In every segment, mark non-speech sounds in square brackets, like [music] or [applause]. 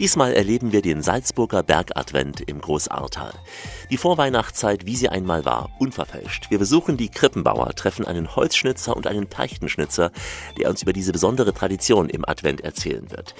Diesmal erleben wir den Salzburger Bergadvent im Großartal. Die Vorweihnachtszeit, wie sie einmal war, unverfälscht. Wir besuchen die Krippenbauer, treffen einen Holzschnitzer und einen Teichtenschnitzer, der uns über diese besondere Tradition im Advent erzählen wird.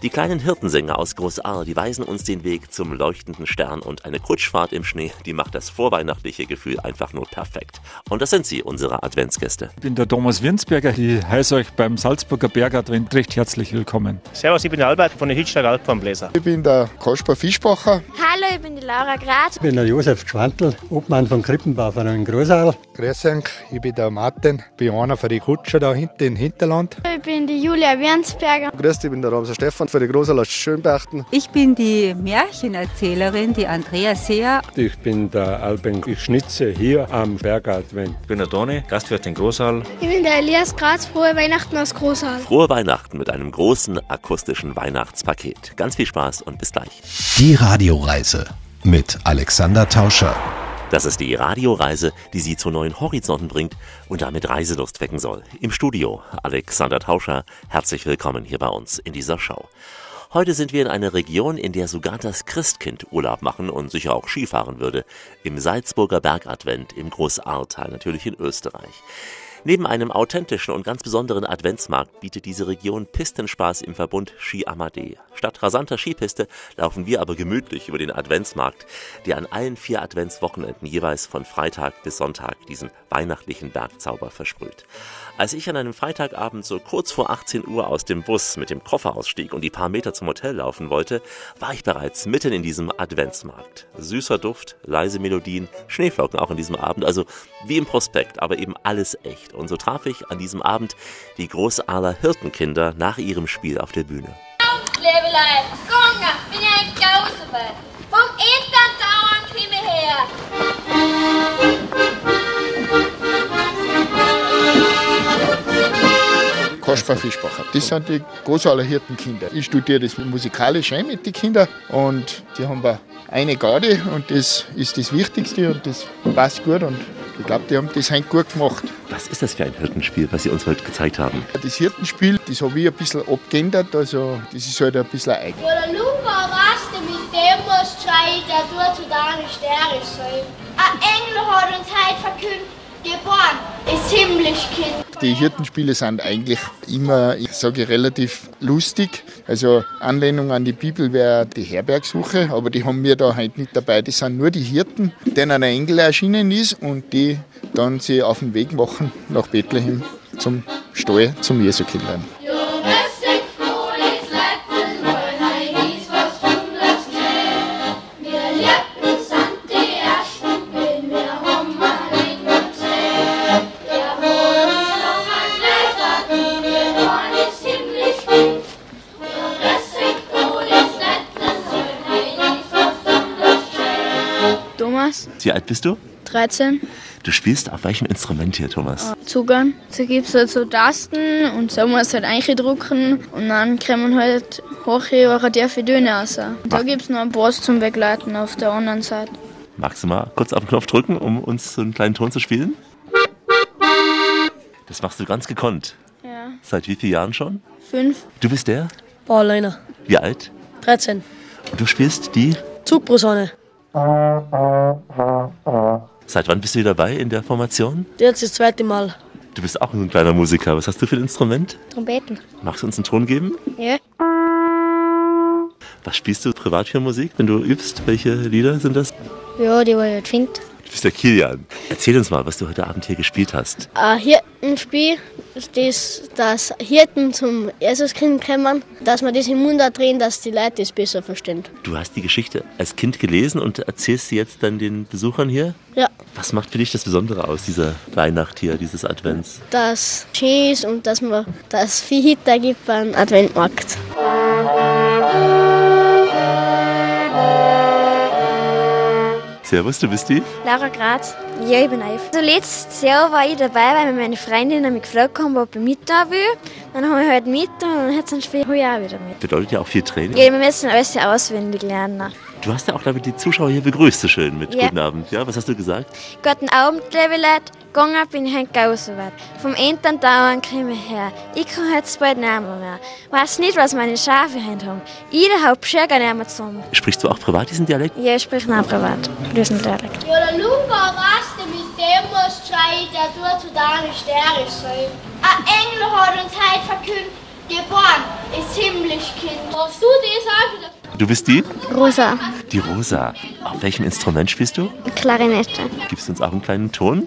Die kleinen Hirtensänger aus Großaal, die weisen uns den Weg zum leuchtenden Stern und eine Kutschfahrt im Schnee, die macht das vorweihnachtliche Gefühl einfach nur perfekt. Und das sind sie, unsere Adventsgäste. Ich bin der Thomas Winsberger. Ich heiße euch beim Salzburger Bergadvent recht herzlich willkommen. Servus, ich bin der Albert von der Hitschlag Alpenbläser. Ich bin der Kaspar Fischbacher. Hallo, ich bin die Laura Grad. Ich bin der Josef Schwantl, Obmann vom Krippenbauverein Großaal. Grüß euch, ich bin der Martin, bin einer von den Kutscher da hinten im Hinterland. Ich bin die Julia Wernsberger. Grüß dich, ich bin der Ramser Stefan für die Großaal aus Schönberchten. Ich bin die Märchenerzählerin, die Andrea Seer. Ich bin der Alben Schnitze hier am Bergadvent. Ich bin der Doni, Gastwirt in Großaal. Ich bin der Elias Graz, frohe Weihnachten aus Großaal. Frohe Weihnachten mit einem großen akustischen Weihnachtspaket. Ganz viel Spaß und bis gleich. Die Radioreise mit Alexander Tauscher. Das ist die Radioreise, die Sie zu neuen Horizonten bringt und damit Reiselust wecken soll. Im Studio Alexander Tauscher, herzlich willkommen hier bei uns in dieser Show. Heute sind wir in einer Region, in der sogar das Christkind Urlaub machen und sicher auch Skifahren würde. Im Salzburger Bergadvent im Großahrtal, natürlich in Österreich. Neben einem authentischen und ganz besonderen Adventsmarkt bietet diese Region Pistenspaß im Verbund Ski Amadee. Statt rasanter Skipiste laufen wir aber gemütlich über den Adventsmarkt, der an allen vier Adventswochenenden jeweils von Freitag bis Sonntag diesen weihnachtlichen Bergzauber versprüht. Als ich an einem Freitagabend so kurz vor 18 Uhr aus dem Bus mit dem Koffer ausstieg und die paar Meter zum Hotel laufen wollte, war ich bereits mitten in diesem Adventsmarkt. Süßer Duft, leise Melodien, Schneeflocken auch in diesem Abend, also wie im Prospekt, aber eben alles echt. Und so traf ich an diesem Abend die Großahler Hirtenkinder nach ihrem Spiel auf der Bühne. Kaspar Fischbacher. Das sind die Großaler Hirtenkinder. Ich studiere das musikalisch ein mit den Kindern und die haben wir eine Garde und das ist das Wichtigste und das passt gut und ich glaube, die haben das heute gut gemacht. Was ist das für ein Hirtenspiel, was Sie uns heute gezeigt haben? Das Hirtenspiel, das habe ich ein bisschen abgeändert, also das ist halt ein bisschen eigen. Wo der Lumba was du mit dem musst schreien, der tut zu deiner Sterne sein. Ein Engel hat uns heute verkündet, geboren ist Himmlischkind. Die Hirtenspiele sind eigentlich immer, ich sage relativ lustig. Also Anlehnung an die Bibel wäre die Herbergsuche, aber die haben wir da heute nicht dabei. Das sind nur die Hirten, denen ein Engel erschienen ist und die dann sie auf den Weg machen nach Bethlehem zum Stall zum Jesukindlein. Thomas, Wie alt bist du? 13. Du spielst auf welchem Instrument hier, Thomas? Zugang. Da gibt es halt so Tasten und so muss halt eindrücken und dann kommen halt hohe tiefe Töne raus. Und da gibt es noch einen Bass zum Begleiten auf der anderen Seite. Magst du mal kurz auf den Knopf drücken, um uns so einen kleinen Ton zu spielen? Das machst du ganz gekonnt. Ja. Seit wie vielen Jahren schon? Fünf. Du bist der? Pauliner, Wie alt? 13. Und du spielst die? Zugbrusone. Seit wann bist du dabei in der Formation? Jetzt das zweite Mal. Du bist auch ein kleiner Musiker. Was hast du für ein Instrument? Trompeten. Magst du uns einen Ton geben? Ja. Was spielst du privat für Musik, wenn du übst? Welche Lieder sind das? Ja, die war ich finde. Du bist der Kilian. Erzähl uns mal, was du heute Abend hier gespielt hast. Ein Hirtenspiel ist das, dass Hirten zum Jesuskind kommen, dass man das im Mund drehen, dass die Leute das besser verstehen. Du hast die Geschichte als Kind gelesen und erzählst sie jetzt dann den Besuchern hier? Ja. Was macht für dich das Besondere aus, dieser Weihnacht hier, dieses Advents? Dass schön ist und dass man das viel Hitter gibt beim Adventmarkt. Servus, du bist die? Laura Graz. Ja, ich bin Eif. Also letztes Jahr war ich dabei, weil mir meine Freundinnen mich gefragt haben, ob ich mit da will. Dann habe ich halt mit und dann hat es ein Spiel ich auch wieder mit. Bedeutet ja auch viel Training. Ja, wir müssen alles auswendig lernen. Du hast ja auch, glaube ich, die Zuschauer hier begrüßt, so schön mit Ja. Guten Abend. Ja, was hast du gesagt? Guten Abend, liebe Leute. Gegangen bin ich heute genauso weit. Vom Entern dauernd komme ich her. Ich kann jetzt bald nicht mehr. mehr. Weiß nicht, was meine Schafe heute haben. Jeder hat schon gar nicht mehr zusammen. Sprichst du auch privat diesen Dialekt? Ja, ich spreche noch privat. Flüssend Dialekt. Ja, der Lunga raste mit dem muss schreit, der tut zu deiner Sterne sein. Ein Engel hat uns heute verkündet, geboren ist himmlisch Kind. Darfst du das sagen? Du bist die? Rosa. Die Rosa. Auf welchem Instrument spielst du? Klarinette. Gibst du uns auch einen kleinen Ton?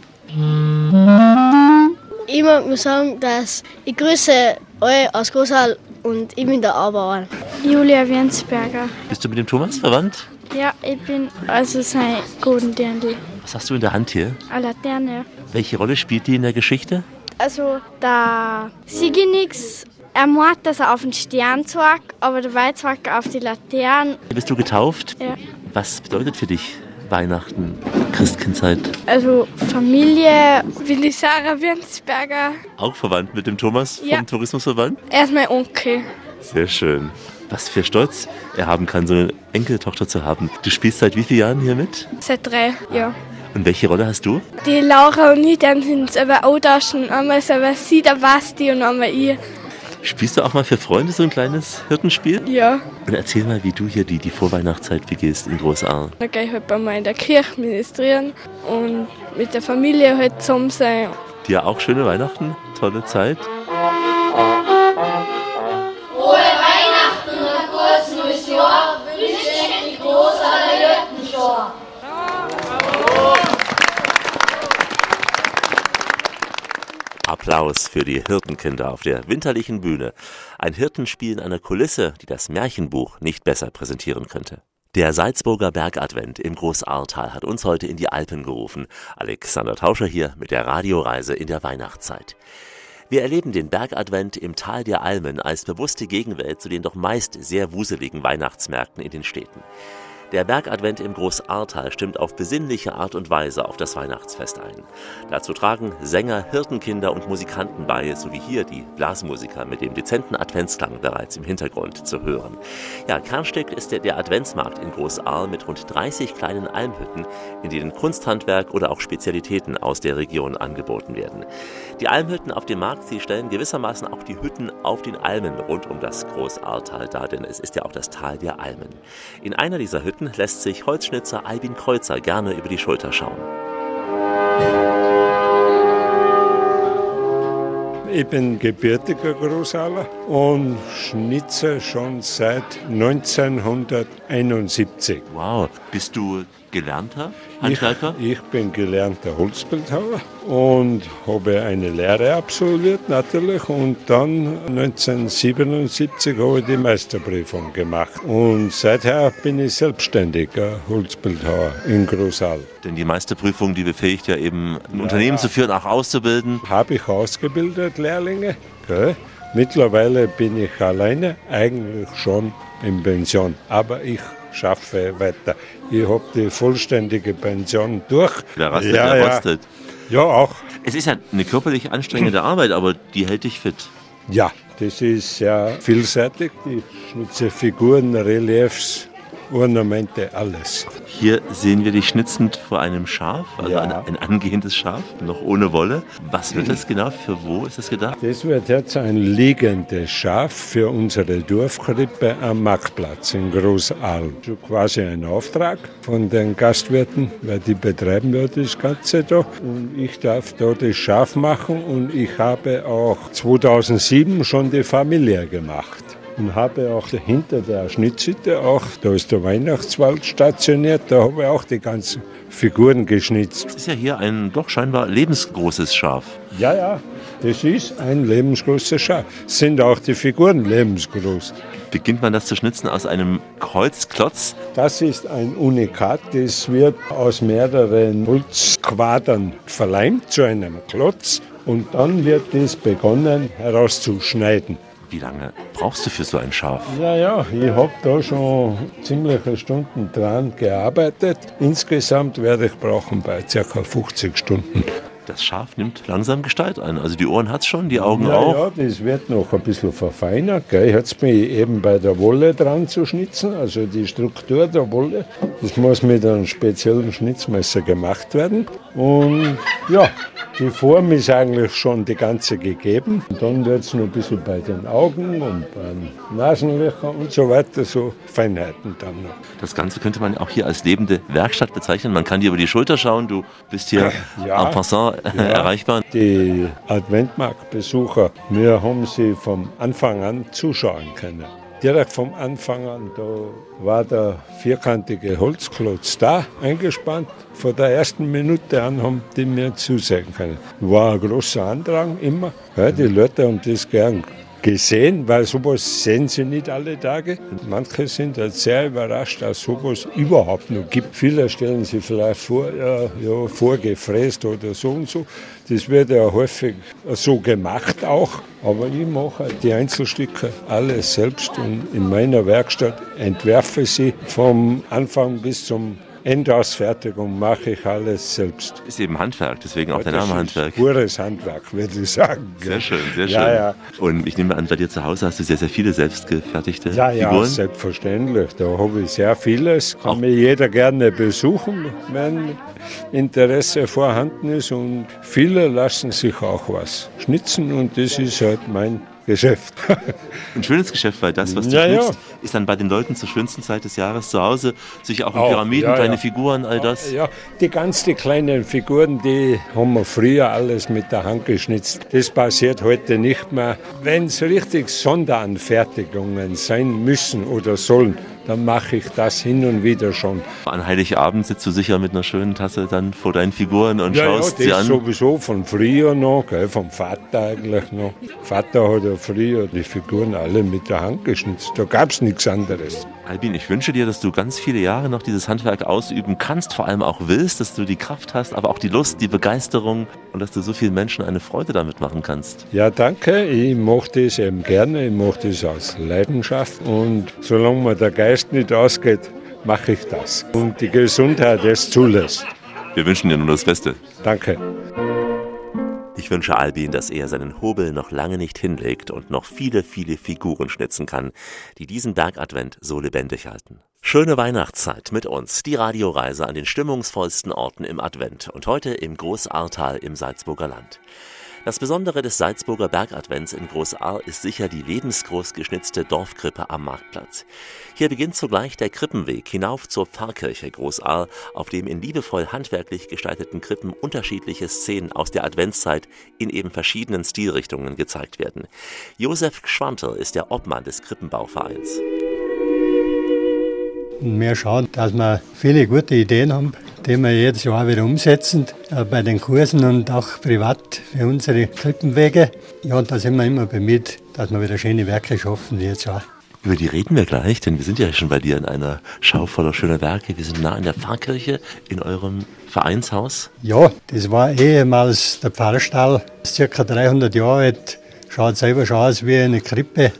Ich mag nur sagen, dass ich grüße euch aus Großhall und ich bin der Aberauer. Julia Wenzberger. Bist du mit dem Thomas verwandt? Ja, ich bin also sein guten Dirndl. Was hast du in der Hand hier? Eine Laterne. Welche Rolle spielt die in der Geschichte? Also, der Sigenix, er meint, dass er auf den Stern zeigt, aber dabei zeigt er auf die Laterne. Bist du getauft? Ja. Was bedeutet für dich Weihnachten, Christkindzeit? Also, Familie, ich Sarah Wenzberger. Auch verwandt mit dem Thomas Ja. vom Tourismusverband? Er ist mein Onkel. Sehr schön. Was für Stolz er haben kann, so eine Enkeltochter zu haben. Du spielst seit wie vielen Jahren hier mit? Seit drei, ja. Und welche Rolle hast du? Die Laura und ich, dann sind es aber austauschen. Einmal ist aber sie, der Basti und einmal ich. Spielst du auch mal für Freunde so ein kleines Hirtenspiel? Ja. Und erzähl mal, wie du hier die, die Vorweihnachtszeit begehst in Großaar. Dann gehe ich halt bei mir in der Kirche ministrieren und mit der Familie halt zusammen sein. Dir auch schöne Weihnachten, tolle Zeit. Applaus für die Hirtenkinder auf der winterlichen Bühne. Ein Hirtenspiel in einer Kulisse, die das Märchenbuch nicht besser präsentieren könnte. Der Salzburger Bergadvent im Großahrtal hat uns heute in die Alpen gerufen. Alexander Tauscher hier mit der Radioreise in der Weihnachtszeit. Wir erleben den Bergadvent im Tal der Almen als bewusste Gegenwelt zu den doch meist sehr wuseligen Weihnachtsmärkten in den Städten. Der Bergadvent im Großahrtal stimmt auf besinnliche Art und Weise auf das Weihnachtsfest ein. Dazu tragen Sänger, Hirtenkinder und Musikanten bei, sowie hier die Blasmusiker mit dem dezenten Adventsklang bereits im Hintergrund zu hören. Ja, Kernstück ist der, der Adventsmarkt in Großahr mit rund 30 kleinen Almhütten, in denen Kunsthandwerk oder auch Spezialitäten aus der Region angeboten werden. Die Almhütten auf dem Markt, sie stellen gewissermaßen auch die Hütten auf den Almen rund um das Großahrtal dar, denn es ist ja auch das Tal der Almen. In einer dieser Hütten lässt sich Holzschnitzer Albin Kreuzer gerne über die Schulter schauen. Ich bin gebürtiger Großaler und schnitze schon seit 1971. Wow, bist du gelernter Handwerker? Ich, ich bin gelernter Holzbildhauer und habe eine Lehre absolviert natürlich und dann 1977 habe ich die Meisterprüfung gemacht und seither bin ich selbstständiger Holzbildhauer in Großal. Denn die Meisterprüfung, die befähigt ja eben, ein Unternehmen zu führen, auch auszubilden. Habe ich ausgebildet, Lehrlinge. Gell? Mittlerweile bin ich alleine, eigentlich schon in Pension, aber ich schaffe weiter. Ich habe die vollständige Pension durch. Der rastet, der rostet. Ja, auch. Es ist ja eine körperlich anstrengende Arbeit, aber die hält dich fit. Ja, das ist sehr vielseitig. Ich schnitze Figuren, Reliefs, Ornamente, alles. Hier sehen wir dich schnitzend vor einem Schaf, also Ja. ein, ein angehendes Schaf, noch ohne Wolle. Was wird das genau? Für wo ist das gedacht? Das wird jetzt ein liegendes Schaf für unsere Dorfkrippe am Marktplatz in Großaal. So quasi ein Auftrag von den Gastwirten, weil die betreiben ja das Ganze da. Und ich darf da das Schaf machen und ich habe auch 2007 schon die Familie gemacht. Und habe auch hinter der Schnitzhütte, auch, da ist der Weihnachtswald stationiert, da habe ich auch die ganzen Figuren geschnitzt. Das ist ja hier ein doch scheinbar lebensgroßes Schaf. Ja, ja, das ist ein lebensgroßes Schaf. Sind auch die Figuren lebensgroß. Beginnt man das zu schnitzen aus einem Kreuzklotz? Das ist ein Unikat. Das wird aus mehreren Holzquadern verleimt zu einem Klotz. Und dann wird das begonnen herauszuschneiden. Wie lange brauchst du für so ein Schaf? Ja, ja, ich habe da schon ziemliche Stunden dran gearbeitet. Insgesamt werde ich brauchen bei ca. 50 Stunden. Das Schaf nimmt langsam Gestalt ein. Also die Ohren hat es schon, die Augen ja, auch. Ja, das wird noch ein bisschen verfeinert. Gell. Jetzt bin ich eben bei der Wolle dran zu schnitzen, also die Struktur der Wolle. Das muss mit einem speziellen Schnitzmesser gemacht werden. Und ja, die Form ist eigentlich schon die ganze gegeben. Und dann wird es noch ein bisschen bei den Augen und beim Nasenlöcher und so weiter, so Feinheiten dann noch. Das Ganze könnte man auch hier als lebende Werkstatt bezeichnen. Man kann dir über die Schulter schauen. Du bist hier [laughs] Ja, en passant ja. [laughs] erreichbar. Die Adventmarktbesucher, wir haben sie vom Anfang an zuschauen können. Direkt vom Anfang an, da war der vierkantige Holzklotz da, eingespannt. Von der ersten Minute an haben die mir zusehen können. War ein großer Andrang immer. Ja, die Leute haben das gern gesehen, weil sowas sehen sie nicht alle Tage. Manche sind halt sehr überrascht, dass sowas überhaupt noch gibt. Viele stellen sich vielleicht vor, ja, ja, vorgefräst oder so und so. Das wird ja häufig so gemacht auch. Aber ich mache halt die Einzelstücke alles selbst und in meiner Werkstatt entwerfe sie vom Anfang bis zum Endausfertigung mache ich alles selbst. Ist eben Handwerk, deswegen auch der Das Name Handwerk. Pures Handwerk, würde ich sagen. Sehr schön, sehr schön. Ja, ja. Und ich nehme an, bei dir zu Hause hast du sehr, sehr viele selbstgefertigte Ja, ja, Figuren. selbstverständlich. Da habe ich sehr vieles. Kann mich jeder gerne besuchen, wenn Interesse vorhanden ist. Und viele lassen sich auch was schnitzen und das ist halt mein Geschäft. [laughs] Ein schönes Geschäft, weil das, was du Ja, ja. schnitzt, ist dann bei den Leuten zur schönsten Zeit des Jahres zu Hause. Sich auch in Auch, Pyramiden, ja, kleine ja. Figuren, all das. Ja, die ganz die kleinen Figuren, die haben wir früher alles mit der Hand geschnitzt. Das passiert heute nicht mehr. Wenn es richtig Sonderanfertigungen sein müssen oder sollen, dann mache ich das hin und wieder schon. An Heiligabend sitzt du sicher mit einer schönen Tasse dann vor deinen Figuren und ja, ja, schaust das sie an. sowieso von früher noch, gell, vom Vater eigentlich noch. Vater hat ja früher die Figuren alle mit der Hand geschnitzt. Da gab es nichts anderes. Albin, ich wünsche dir, dass du ganz viele Jahre noch dieses Handwerk ausüben kannst, vor allem auch willst, dass du die Kraft hast, aber auch die Lust, die Begeisterung und dass du so vielen Menschen eine Freude damit machen kannst. Ja, danke. Ich mache das eben gerne. Ich mache das aus Leidenschaft. Und solange mir der Geist nicht ausgeht, mache ich das. Und die Gesundheit es zulässt. Wir wünschen dir nur das Beste. Danke. Ich wünsche Albin, dass er seinen Hobel noch lange nicht hinlegt und noch viele, viele Figuren schnitzen kann, die diesen Bergadvent so lebendig halten. Schöne Weihnachtszeit mit uns, die Radioreise an den stimmungsvollsten Orten im Advent und heute im Großahrtal im Salzburger Land. Das Besondere des Salzburger Bergadvents in Großahr ist sicher die lebensgroß geschnitzte Dorfkrippe am Marktplatz. Hier beginnt zugleich der Krippenweg hinauf zur Pfarrkirche Großahr, auf dem in liebevoll handwerklich gestalteten Krippen unterschiedliche Szenen aus der Adventszeit in eben verschiedenen Stilrichtungen gezeigt werden. Josef Schwantel ist der Obmann des Krippenbauvereins. Und wir schauen, dass wir viele gute Ideen haben, die wir jedes Jahr wieder umsetzen, äh, bei den Kursen und auch privat für unsere Krippenwege. Ja, und da sind wir immer bemüht, dass wir wieder schöne Werke schaffen, wie jetzt auch. Über die reden wir gleich, denn wir sind ja schon bei dir in einer Schau voller schöner Werke. Wir sind nah in der Pfarrkirche, in eurem Vereinshaus. Ja, das war ehemals der Pfarrstall, ist circa 300 Jahre alt, schaut selber schon aus wie eine Krippe.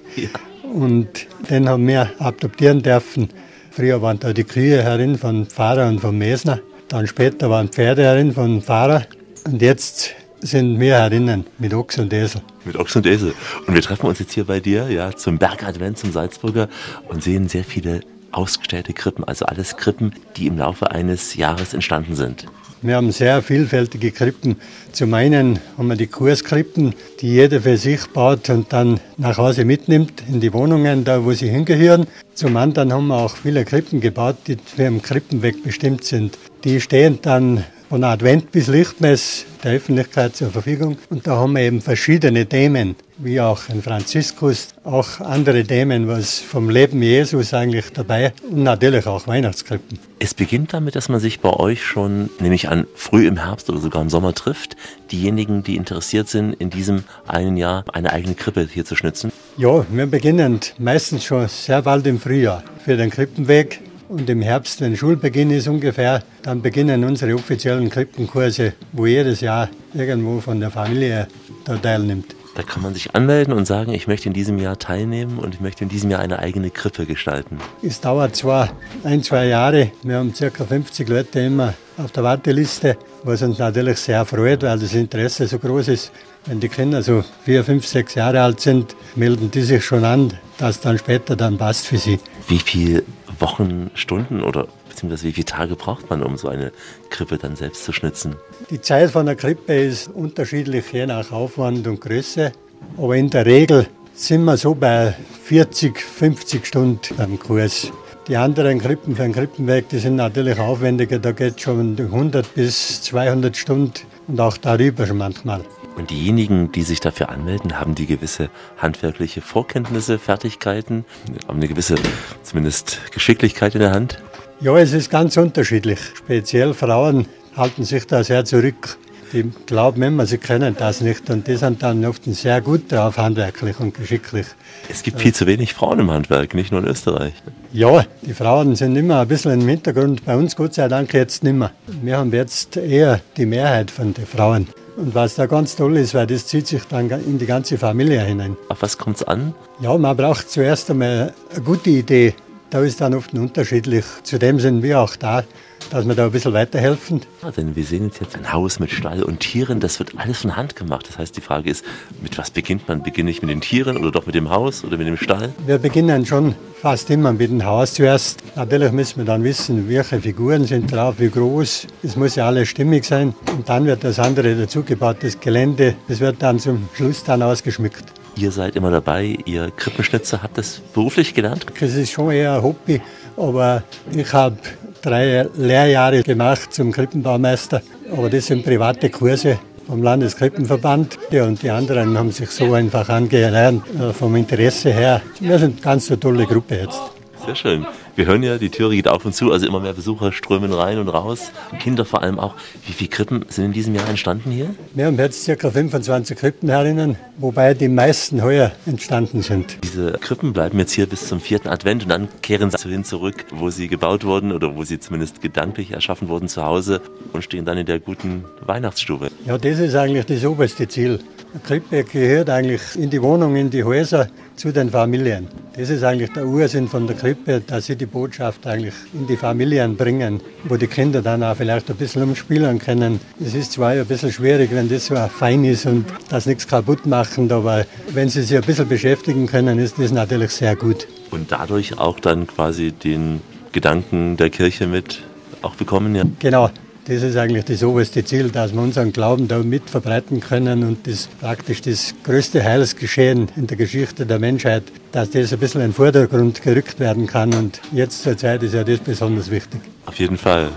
Und den haben wir adoptieren dürfen. Früher waren da die Kühe herin von Pfarrer und vom Mesner. Dann später waren Pferde herin von Pfarrer. Und jetzt sind wir herinnen mit Ochs und Esel. Mit Ochs und Esel. Und wir treffen uns jetzt hier bei dir, ja, zum Bergadvent, zum Salzburger und sehen sehr viele ausgestellte Krippen, also alles Krippen, die im Laufe eines Jahres entstanden sind. Wir haben sehr vielfältige Krippen. Zum einen haben wir die Kurskrippen, die jeder für sich baut und dann nach Hause mitnimmt in die Wohnungen, da wo sie hingehören. Zum anderen haben wir auch viele Krippen gebaut, die für den Krippenweg bestimmt sind. Die stehen dann von Advent bis Lichtmess der Öffentlichkeit zur Verfügung. Und da haben wir eben verschiedene Themen, wie auch ein Franziskus, auch andere Themen, was vom Leben Jesus eigentlich dabei und natürlich auch Weihnachtskrippen. Es beginnt damit, dass man sich bei euch schon, nehme ich an, früh im Herbst oder sogar im Sommer trifft. Diejenigen, die interessiert sind, in diesem einen Jahr eine eigene Krippe hier zu schnitzen. Ja, wir beginnen meistens schon sehr bald im Frühjahr für den Krippenweg. Und im Herbst, wenn Schulbeginn ist ungefähr, dann beginnen unsere offiziellen Krippenkurse, wo jedes Jahr irgendwo von der Familie da teilnimmt. Da kann man sich anmelden und sagen, ich möchte in diesem Jahr teilnehmen und ich möchte in diesem Jahr eine eigene Krippe gestalten. Es dauert zwar ein, zwei Jahre. Wir haben ca. 50 Leute immer auf der Warteliste, was uns natürlich sehr freut, weil das Interesse so groß ist. Wenn die Kinder so vier, fünf, sechs Jahre alt sind, melden die sich schon an, dass dann später dann passt für sie. Wie viele Wochen, Stunden oder beziehungsweise wie viele Tage braucht man, um so eine Krippe dann selbst zu schnitzen? Die Zeit von der Krippe ist unterschiedlich, je nach Aufwand und Größe. Aber in der Regel sind wir so bei 40, 50 Stunden am Kurs. Die anderen Krippen für den Krippenweg, die sind natürlich aufwendiger. Da geht es schon 100 bis 200 Stunden und auch darüber schon manchmal. Und diejenigen, die sich dafür anmelden, haben die gewisse handwerkliche Vorkenntnisse, Fertigkeiten, haben eine gewisse zumindest Geschicklichkeit in der Hand? Ja, es ist ganz unterschiedlich. Speziell Frauen halten sich da sehr zurück. Die glauben immer, sie können das nicht und die sind dann oft sehr gut drauf, handwerklich und geschicklich. Es gibt viel zu wenig Frauen im Handwerk, nicht nur in Österreich. Ja, die Frauen sind immer ein bisschen im Hintergrund. Bei uns Gott sei Dank jetzt nicht mehr. Wir haben jetzt eher die Mehrheit von den Frauen. Und was da ganz toll ist, weil das zieht sich dann in die ganze Familie hinein. Auf was kommt es an? Ja, man braucht zuerst einmal eine gute Idee. Da ist dann oft unterschiedlich. Zudem sind wir auch da, dass wir da ein bisschen weiterhelfen. Ja, denn wir sehen jetzt ein Haus mit Stall und Tieren, das wird alles von Hand gemacht. Das heißt, die Frage ist, mit was beginnt man? Beginne ich mit den Tieren oder doch mit dem Haus oder mit dem Stall? Wir beginnen schon fast immer mit dem Haus zuerst. Natürlich müssen wir dann wissen, welche Figuren sind drauf, wie groß. Es muss ja alles stimmig sein. Und dann wird das andere dazugebaut, das Gelände. Das wird dann zum Schluss dann ausgeschmückt. Ihr seid immer dabei, ihr Krippenschnitzer habt das beruflich gelernt? Das ist schon eher ein Hobby, aber ich habe drei Lehrjahre gemacht zum Krippenbaumeister, aber das sind private Kurse vom Landeskrippenverband ja, und die anderen haben sich so einfach angelernt äh, vom Interesse her. Wir sind eine ganz eine tolle Gruppe jetzt. Sehr schön. Wir hören ja, die Türe geht auf und zu, also immer mehr Besucher strömen rein und raus. Kinder vor allem auch. Wie viele Krippen sind in diesem Jahr entstanden hier? Wir haben jetzt ca. 25 Krippen herinnen, wobei die meisten heuer entstanden sind. Diese Krippen bleiben jetzt hier bis zum vierten Advent und dann kehren sie hin zurück, wo sie gebaut wurden oder wo sie zumindest gedanklich erschaffen wurden zu Hause und stehen dann in der guten Weihnachtsstube. Ja, das ist eigentlich das oberste Ziel. Eine Krippe gehört eigentlich in die Wohnung, in die Häuser zu den Familien. Das ist eigentlich der Ursinn von der Krippe, dass sie die Botschaft eigentlich in die Familien bringen, wo die Kinder dann auch vielleicht ein bisschen umspielen können. Es ist zwar ein bisschen schwierig, wenn das so fein ist und das nichts kaputt macht, aber wenn sie sich ein bisschen beschäftigen können, ist das natürlich sehr gut. Und dadurch auch dann quasi den Gedanken der Kirche mit auch bekommen, ja? Genau, das ist eigentlich das oberste Ziel, dass wir unseren Glauben da mit verbreiten können und das praktisch das größte Heilsgeschehen in der Geschichte der Menschheit, dass das ein bisschen in den Vordergrund gerückt werden kann. Und jetzt zur Zeit ist ja das besonders wichtig. Auf jeden Fall.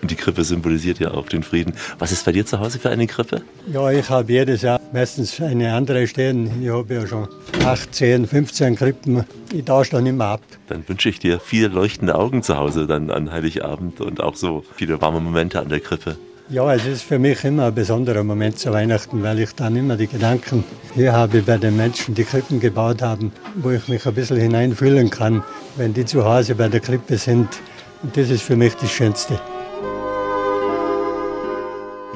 Und die Krippe symbolisiert ja auch den Frieden. Was ist bei dir zu Hause für eine Krippe? Ja, ich habe jedes Jahr meistens eine andere stehen. Ich habe ja schon 8, 10, 15 Krippen. Ich tausche dann immer ab. Dann wünsche ich dir viele leuchtende Augen zu Hause dann an Heiligabend und auch so viele warme Momente an der Krippe. Ja, es ist für mich immer ein besonderer Moment zu Weihnachten, weil ich dann immer die Gedanken hier habe bei den Menschen, die Krippen gebaut haben, wo ich mich ein bisschen hineinfühlen kann, wenn die zu Hause bei der Krippe sind. Und das ist für mich das Schönste.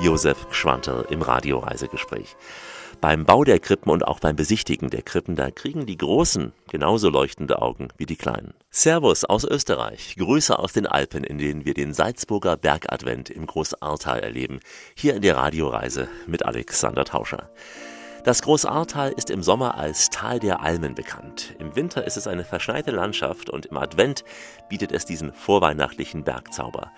Josef Schwanter im Radioreisegespräch. Beim Bau der Krippen und auch beim Besichtigen der Krippen, da kriegen die Großen genauso leuchtende Augen wie die Kleinen. Servus aus Österreich, Grüße aus den Alpen, in denen wir den Salzburger Bergadvent im Großartal erleben. Hier in der Radioreise mit Alexander Tauscher. Das Großartal ist im Sommer als Tal der Almen bekannt. Im Winter ist es eine verschneite Landschaft und im Advent bietet es diesen vorweihnachtlichen Bergzauber.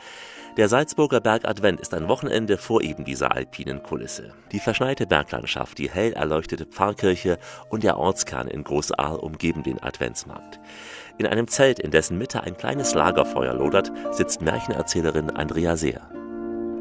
Der Salzburger Bergadvent ist ein Wochenende vor eben dieser alpinen Kulisse. Die verschneite Berglandschaft, die hell erleuchtete Pfarrkirche und der Ortskern in Großaal umgeben den Adventsmarkt. In einem Zelt, in dessen Mitte ein kleines Lagerfeuer lodert, sitzt Märchenerzählerin Andrea Seer.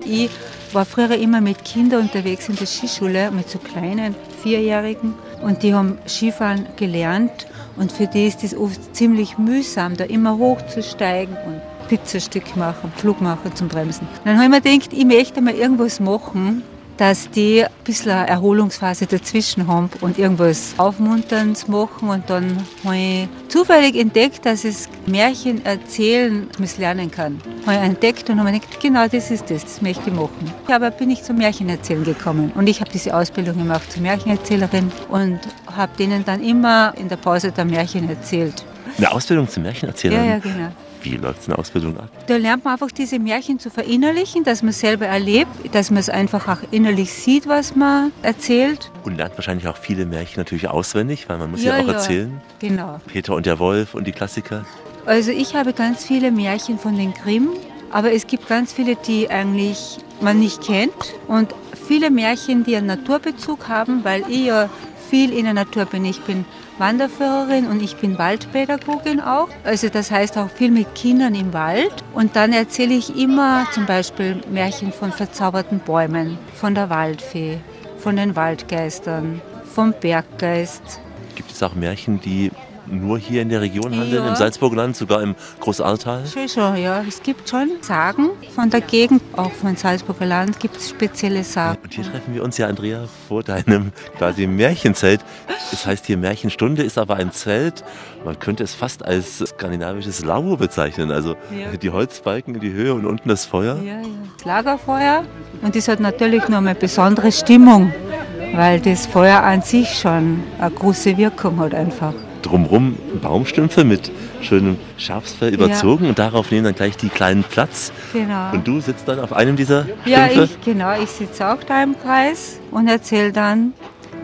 Ich war früher immer mit Kindern unterwegs in der Skischule, mit so kleinen Vierjährigen. Und die haben Skifahren gelernt. Und für die ist es oft ziemlich mühsam, da immer hochzusteigen und Pizzastück machen, Flug machen zum Bremsen. Dann habe ich mir gedacht, ich möchte mal irgendwas machen, dass die ein bisschen eine Erholungsphase dazwischen haben und irgendwas Aufmunterns machen. Und dann habe ich zufällig entdeckt, dass es Märchen erzählen lernen kann. Habe ich entdeckt und habe mir gedacht, genau das ist das, das möchte ich machen. Aber bin ich zum Märchenerzählen gekommen und ich habe diese Ausbildung gemacht zur Märchenerzählerin und habe denen dann immer in der Pause der Märchen erzählt. Eine Ausbildung zum Märchenerzählerin? Ja, ja, genau. Wie läuft eine Ausbildung ab? Da lernt man einfach diese Märchen zu verinnerlichen, dass man es selber erlebt, dass man es einfach auch innerlich sieht, was man erzählt. Und lernt wahrscheinlich auch viele Märchen natürlich auswendig, weil man muss ja, ja auch ja, erzählen. Genau. Peter und der Wolf und die Klassiker. Also ich habe ganz viele Märchen von den Grimm, aber es gibt ganz viele, die eigentlich man nicht kennt und viele Märchen, die einen Naturbezug haben, weil ich ja viel in der Natur bin. Ich bin Wanderführerin und ich bin Waldpädagogin auch. Also das heißt auch viel mit Kindern im Wald. Und dann erzähle ich immer zum Beispiel Märchen von verzauberten Bäumen, von der Waldfee, von den Waldgeistern, vom Berggeist. Gibt es auch Märchen, die nur hier in der Region handeln, Ja. im Salzburger Land, sogar im Großaltal? Schon, schon, ja. Es gibt schon Sagen von der Gegend, auch von Salzburger Land gibt es spezielle Sagen. Und hier treffen wir uns ja, Andrea, vor deinem quasi Märchenzelt. Das heißt hier Märchenstunde, ist aber ein Zelt. Man könnte es fast als skandinavisches Lavo bezeichnen. Also Ja. die Holzbalken in die Höhe und unten das Feuer. Ja, ja. Das Lagerfeuer und das hat natürlich noch eine besondere Stimmung, weil das Feuer an sich schon eine große Wirkung hat einfach. Drumrum Baumstümpfe mit schönem Schafsfell überzogen und darauf nehmen dann gleich die kleinen Platz. Genau. Und du sitzt dann auf einem dieser Ja, Stümpfe. ich, genau, ich sitze auch da im Kreis und erzähle dann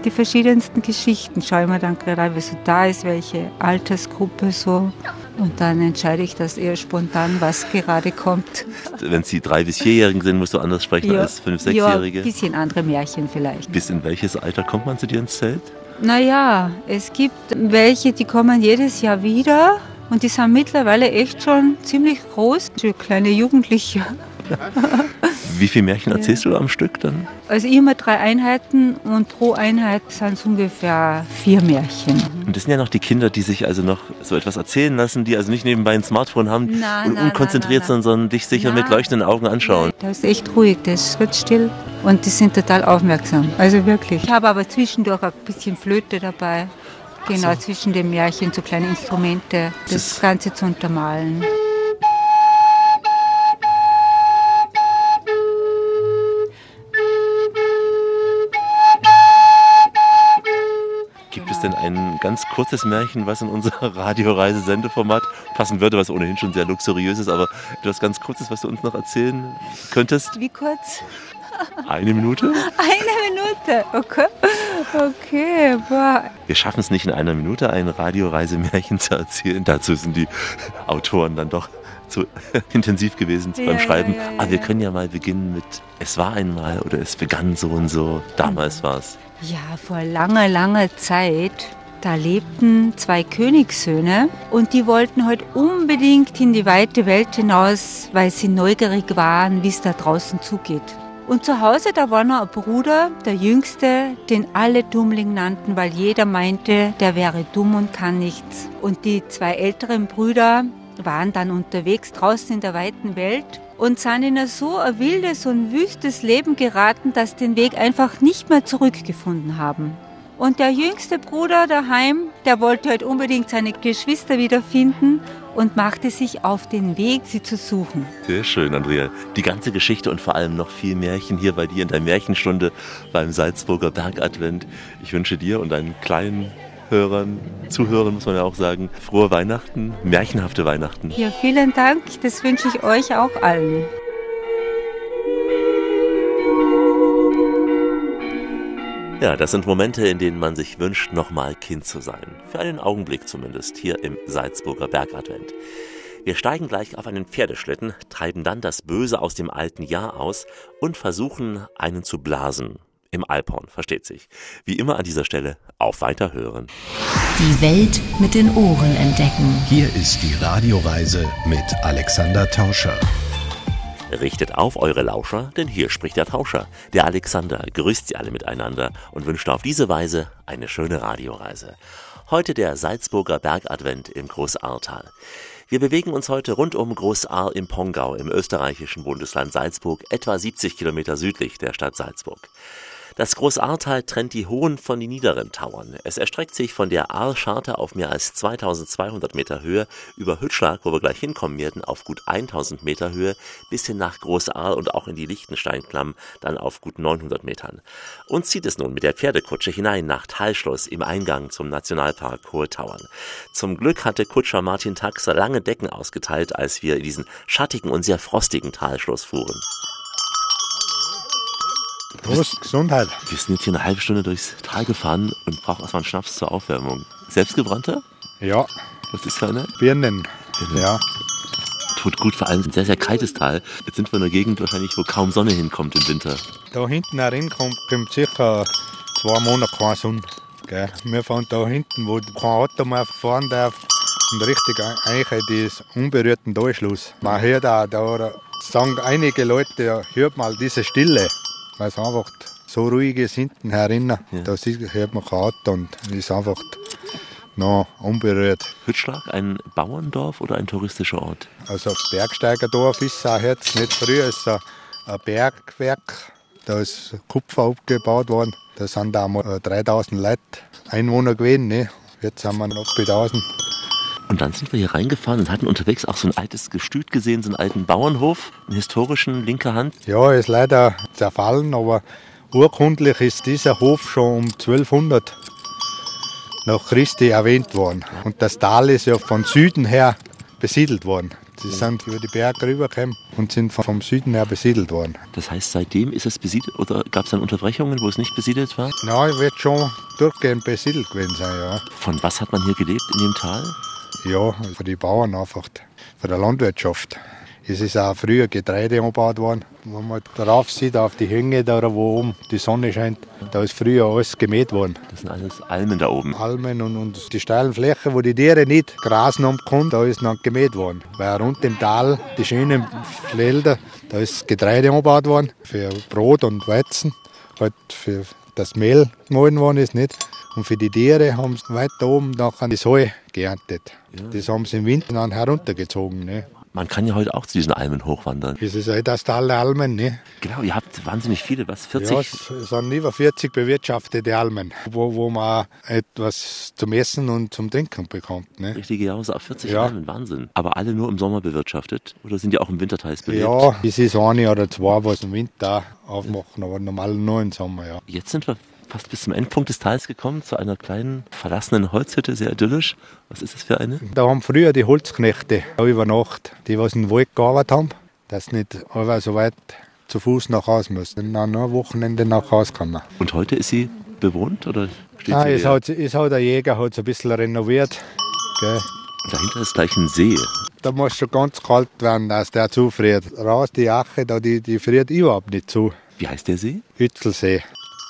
die verschiedensten Geschichten. Schaue mir dann gerade an, wer so da ist, welche Altersgruppe so. Und dann entscheide ich das eher spontan, was gerade kommt. Wenn es die drei bis vierjährigen sind, musst du anders sprechen als fünf, sechsjährige. Ja, ein bisschen andere Märchen vielleicht. Bis in welches Alter kommt man zu dir ins Zelt? Naja, es gibt welche, die kommen jedes Jahr wieder und die sind mittlerweile echt schon ziemlich groß, so kleine Jugendliche. [laughs] Wie viele Märchen erzählst du am Stück dann? Also immer drei Einheiten und pro Einheit sind es ungefähr vier Märchen. Und das sind ja noch die Kinder, die sich also noch so etwas erzählen lassen, die also nicht nebenbei ein Smartphone haben Na, und na, unkonzentriert sind, sondern dich sicher Na. mit leuchtenden Augen anschauen. Das ist echt ruhig, das wird still und die sind total aufmerksam. Also wirklich. Ich habe aber zwischendurch ein bisschen Flöte dabei. Genau, zwischen den Märchen, so kleine Instrumente, das Ganze zu untermalen. Es denn ein ganz kurzes Märchen, was in unser [laughs] Radioreise-Sendeformat passen würde, was ohnehin schon sehr luxuriös ist, aber etwas ganz Kurzes, was du uns noch erzählen könntest? Wie kurz? Eine Minute? [laughs] Eine Minute, okay. Okay, boah. Wir schaffen es nicht in einer Minute, ein Radioreisemärchen zu erzählen. Dazu sind die Autoren dann doch zu [laughs] intensiv gewesen Ja, beim Schreiben. ja, ja, Aber wir können ja mal beginnen mit Es war einmal oder es begann so und so. Damals war es. Ja, vor langer, langer Zeit, da lebten zwei Königssöhne und die wollten heute unbedingt in die weite Welt hinaus, weil sie neugierig waren, wie es da draußen zugeht. Und zu Hause, da war noch ein Bruder, der Jüngste, den alle Dummling nannten, weil jeder meinte, der wäre dumm und kann nichts. Und die zwei älteren Brüder waren dann unterwegs draußen in der weiten Welt und sind in ein so ein wildes und wüstes Leben geraten, dass sie den Weg einfach nicht mehr zurückgefunden haben. Und der jüngste Bruder daheim, der wollte halt unbedingt seine Geschwister wiederfinden und machte sich auf den Weg, sie zu suchen. Sehr schön, Andrea. Die ganze Geschichte und vor allem noch viel Märchen hier bei dir in der Märchenstunde beim Salzburger Bergadvent. Ich wünsche dir und deinen kleinen Hörern, Zuhörern muss man ja auch sagen, frohe Weihnachten, märchenhafte Weihnachten. Ja, vielen Dank. Das wünsche ich euch auch allen. Ja, das sind Momente, in denen man sich wünscht, nochmal Kind zu sein. Für einen Augenblick zumindest, hier im Salzburger Bergadvent. Wir steigen gleich auf einen Pferdeschlitten, treiben dann das Böse aus dem alten Jahr aus und versuchen, einen zu blasen. Im Alphorn, versteht sich. Wie immer an dieser Stelle auf Weiterhören. Die Welt mit den Ohren entdecken. Hier ist die Radioreise mit Alexander Tauscher. Richtet auf eure Lauscher, denn hier spricht der Tauscher. Der Alexander grüßt sie alle miteinander und wünscht auf diese Weise eine schöne Radioreise. Heute der Salzburger Bergadvent im Großartal. Wir bewegen uns heute rund um Großaar im Pongau im österreichischen Bundesland Salzburg, etwa 70 Kilometer südlich der Stadt Salzburg. Das Großahrtal trennt die hohen von den niederen Tauern. Es erstreckt sich von der Ahrscharte auf mehr als 2200 Meter Höhe über Hütschlag, wo wir gleich hinkommen werden, auf gut 1000 Meter Höhe bis hin nach Großahr und auch in die Lichtensteinklamm dann auf gut 900 Metern. Und zieht es nun mit der Pferdekutsche hinein nach Talschluss im Eingang zum Nationalpark Hohe Tauern. Zum Glück hatte Kutscher Martin Taxer lange Decken ausgeteilt, als wir in diesen schattigen und sehr frostigen Talschluss fuhren. Prost, Gesundheit. Wir sind jetzt hier eine halbe Stunde durchs Tal gefahren und brauchen erstmal einen Schnaps zur Aufwärmung. Selbstgebrannter? Ja. Was ist für eine? Birnen. Ja. Tut gut, vor allem ein sehr, sehr kaltes Tal. Jetzt sind wir in einer Gegend wahrscheinlich, wo kaum Sonne hinkommt im Winter. Da hinten herin kommt, kommt sicher zwei Monate keine Sonne. Gell? Wir fahren da hinten, wo kein Auto mehr fahren darf. Und richtig eigentlich das unberührten Durchschluss. Man hört auch, da sagen einige Leute, hört mal diese Stille. Weil es einfach so ruhig ist hinten herinnen. Ja. Da hört man Auto und ist einfach noch unberührt. Hütschlag, ein Bauerndorf oder ein touristischer Ort? Also Bergsteigerdorf ist es jetzt nicht früher, es ist ein Bergwerk. Da ist Kupfer abgebaut worden. Da sind da mal 3000 Leute Einwohner gewesen. Ne? Jetzt sind wir noch bei 1000. Und dann sind wir hier reingefahren und hatten unterwegs auch so ein altes Gestüt gesehen, so einen alten Bauernhof, einen historischen linker Hand. Ja, ist leider zerfallen, aber urkundlich ist dieser Hof schon um 1200 nach Christi erwähnt worden. Und das Tal ist ja von Süden her besiedelt worden. Sie sind über die Berge rübergekommen und sind vom Süden her besiedelt worden. Das heißt, seitdem ist es besiedelt oder gab es dann Unterbrechungen, wo es nicht besiedelt war? Nein, wird schon durchgehend besiedelt gewesen sein, ja. Von was hat man hier gelebt in dem Tal? Ja, für die Bauern einfach, für die Landwirtschaft. Es ist auch früher Getreide angebaut worden. Wenn man darauf sieht, auf die Hänge, da wo oben die Sonne scheint, da ist früher alles gemäht worden. Das sind alles Almen da oben. Almen und, und die steilen Flächen, wo die Tiere nicht grasen haben können, da ist noch gemäht worden. Weil rund im Tal, die schönen Felder, da ist Getreide angebaut worden für Brot und Weizen, halt für das Mehl gemahlen worden ist, nicht? Und für die Tiere haben sie weiter oben nachher die Soja geerntet. Ja. Das haben sie im Winter dann heruntergezogen. Ne? Man kann ja heute auch zu diesen Almen hochwandern. Das ist halt das Tal der Almen, ne? Genau, ihr habt wahnsinnig viele, was, 40? Ja, es sind über 40 bewirtschaftete Almen, wo, wo man etwas zum Essen und zum Trinken bekommt. Ne? Richtige auf 40 ja. Almen, Wahnsinn. Aber alle nur im Sommer bewirtschaftet? Oder sind die auch im Winter teils belebt? Ja, es ist eine oder zwei, was im Winter aufmachen, aber normal nur im Sommer, ja. Jetzt sind wir fast bis zum Endpunkt des Tals gekommen, zu einer kleinen verlassenen Holzhütte, sehr idyllisch. Was ist das für eine? Da haben früher die Holzknechte über Nacht, die was in den Wald gearbeitet haben, dass nicht alle so weit zu Fuß nach Hause müssen, dann nur Wochenende nach Hause kommen. Und heute ist sie bewohnt oder steht Nein, sie es hat, es hat der Jäger hat ein bisschen renoviert. Gell. Dahinter ist gleich ein See. Da muss schon ganz kalt werden, dass der zufriert. Raus, die Ache, da, die, die friert überhaupt nicht zu. Wie heißt der See? Hützelsee.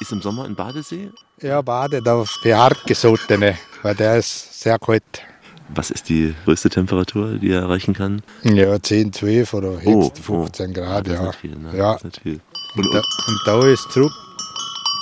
Ist im Sommer ein Badesee? Ja, badet auf die hartgesottene, weil der ist sehr kalt. Was ist die größte Temperatur, die er erreichen kann? Ja, 10, 12 oder höchst Oh, oh. 15 Grad, das ist ja. nicht viel, ne? ja. Das ist nicht viel. Und, da, und da ist zurück,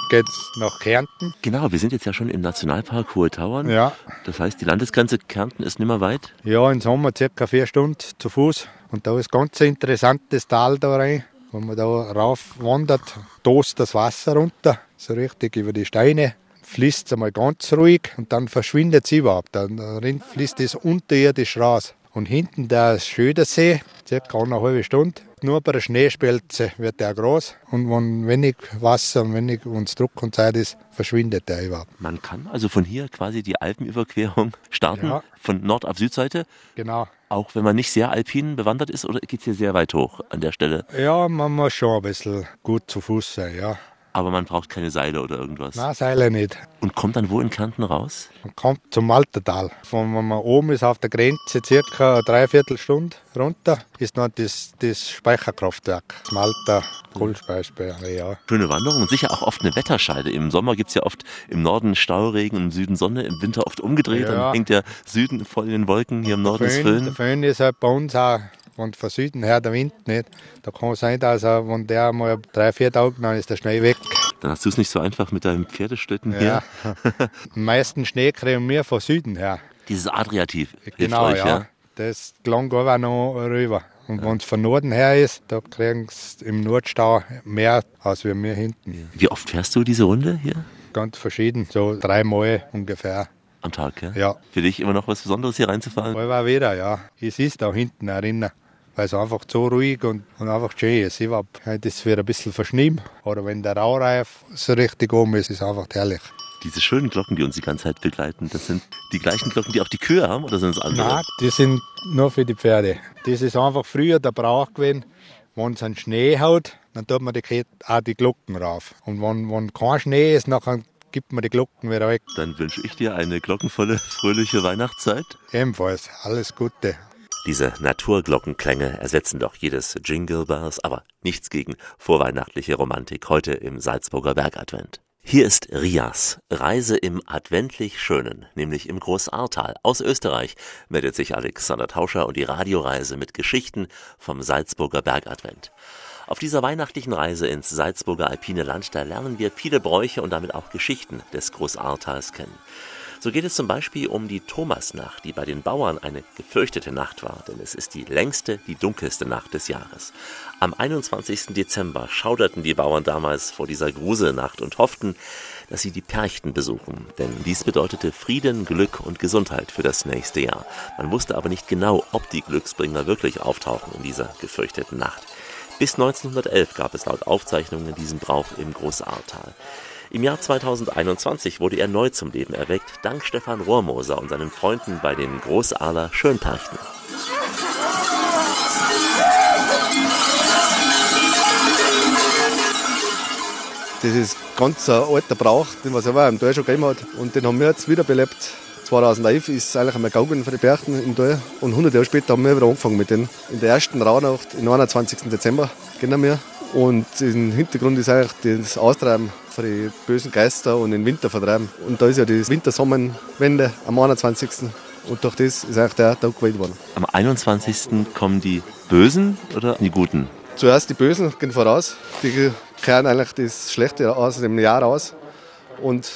geht's nach Kärnten. Genau, wir sind jetzt ja schon im Nationalpark Hohe Tauern. Ja. Das heißt, die Landesgrenze Kärnten ist nimmer weit. Ja, im Sommer circa vier Stunden zu Fuß. Und da ist ganz ein interessantes Tal da rein. Wenn man da rauf wandert, tost das Wasser runter, so richtig über die Steine, fließt es einmal ganz ruhig und dann verschwindet es überhaupt. Dann fließt es unterirdisch raus. Und hinten der Schödersee, circa eine halbe Stunde, nur bei der Schneespelze wird der groß und wenn wenig Wasser und wenig und Druck und Zeit ist, verschwindet der überhaupt. Man kann also von hier quasi die Alpenüberquerung [laughs] starten, Ja. von Nord- auf Südseite. Genau. Auch wenn man nicht sehr alpin bewandert ist, oder geht es hier sehr weit hoch an der Stelle? Ja, man muss schon ein bisschen gut zu Fuß sein, ja. Aber man braucht keine Seile oder irgendwas. Nein, Seile nicht. Und kommt dann wo in Kärnten raus? Man kommt zum Maltertal. Von wenn man oben ist auf der Grenze, circa eine Dreiviertelstunde runter, ist noch das, das Speicherkraftwerk. Das Malter Kohlenspeicherspeicher, ja. Schöne Wanderung und sicher auch oft eine Wetterscheide. Im Sommer gibt es ja oft im Norden Stauregen, im Süden Sonne, im Winter oft umgedreht. Ja. Dann hängt der Süden voll in den Wolken, hier im Norden ist Föhn, der Föhn. Föhn ist halt bei uns auch, wenn von Süden her der Wind nicht, da kann es sein, dass er, wenn der mal drei, vier Tage, dann ist der Schnee weg. Dann hast du es nicht so einfach mit deinem Pferdeschlitten Ja. hier. [laughs] Am meisten Schnee kriegen wir von Süden her. Dieses Adriativ Genau, euch, ja. ja? Das gelang aber noch rüber. Und wenn es von Norden her ist, da kriegen sie im Nordstau mehr als wir mir hinten. Wie oft fährst du diese Runde hier? Ganz verschieden, so dreimal ungefähr. Am Tag, ja? Ja. Für dich immer noch was Besonderes hier reinzufahren? Mal wieder, ja. Es ist da hinten erinnern, weil es einfach so ruhig und, und einfach schön ist. Ich ist es wieder ein bisschen verschnien, oder wenn der Raureif so richtig oben ist, ist es einfach herrlich. Diese schönen Glocken, die uns die ganze Zeit begleiten, das sind die gleichen Glocken, die auch die Kühe haben, oder sind es andere? Nein, die sind nur für die Pferde. Das ist einfach früher der Brauch gewesen, wenn es einen Schnee haut, dann tut man die, Kette- auch die Glocken rauf. Und wenn, wenn kein Schnee ist, dann gibt man die Glocken wieder weg. Dann wünsche ich dir eine glockenvolle, fröhliche Weihnachtszeit. Ebenfalls, alles Gute. Diese Naturglockenklänge ersetzen doch jedes Jingle Bells, aber nichts gegen vorweihnachtliche Romantik heute im Salzburger Bergadvent. Hier ist Rias, Reise im adventlich Schönen, nämlich im Großahrtal. Aus Österreich meldet sich Alexander Tauscher und die Radioreise mit Geschichten vom Salzburger Bergadvent. Auf dieser weihnachtlichen Reise ins Salzburger alpine Land, da lernen wir viele Bräuche und damit auch Geschichten des Großahrtals kennen. So geht es zum Beispiel um die Thomasnacht, die bei den Bauern eine gefürchtete Nacht war, denn es ist die längste, die dunkelste Nacht des Jahres. Am 21. Dezember schauderten die Bauern damals vor dieser Gruselnacht und hofften, dass sie die Perchten besuchen, denn dies bedeutete Frieden, Glück und Gesundheit für das nächste Jahr. Man wusste aber nicht genau, ob die Glücksbringer wirklich auftauchen in dieser gefürchteten Nacht. Bis 1911 gab es laut Aufzeichnungen diesen Brauch im Großahrtal. Im Jahr 2021 wurde er neu zum Leben erweckt, dank Stefan Rohrmoser und seinen Freunden bei den Großahler Schönperchten. Das ist ganz ein alter Brauch, den was aber im Tal schon gegeben hat. Und den haben wir jetzt wiederbelebt. 2011 ist eigentlich einmal gegangen für die Berchten im Tal. Und 100 Jahre später haben wir wieder angefangen mit denen. In der ersten Rauhnacht, am 29. Dezember, gehen wir. Und im Hintergrund ist eigentlich das Austreiben für die bösen Geister und den Winter vertreiben. Und da ist ja die Wintersommerwende am 21. Und durch das ist eigentlich der Tag gewählt worden. Am 21. kommen die Bösen oder die Guten? Zuerst die Bösen gehen voraus. Die kehren eigentlich das Schlechte aus dem Jahr aus. Und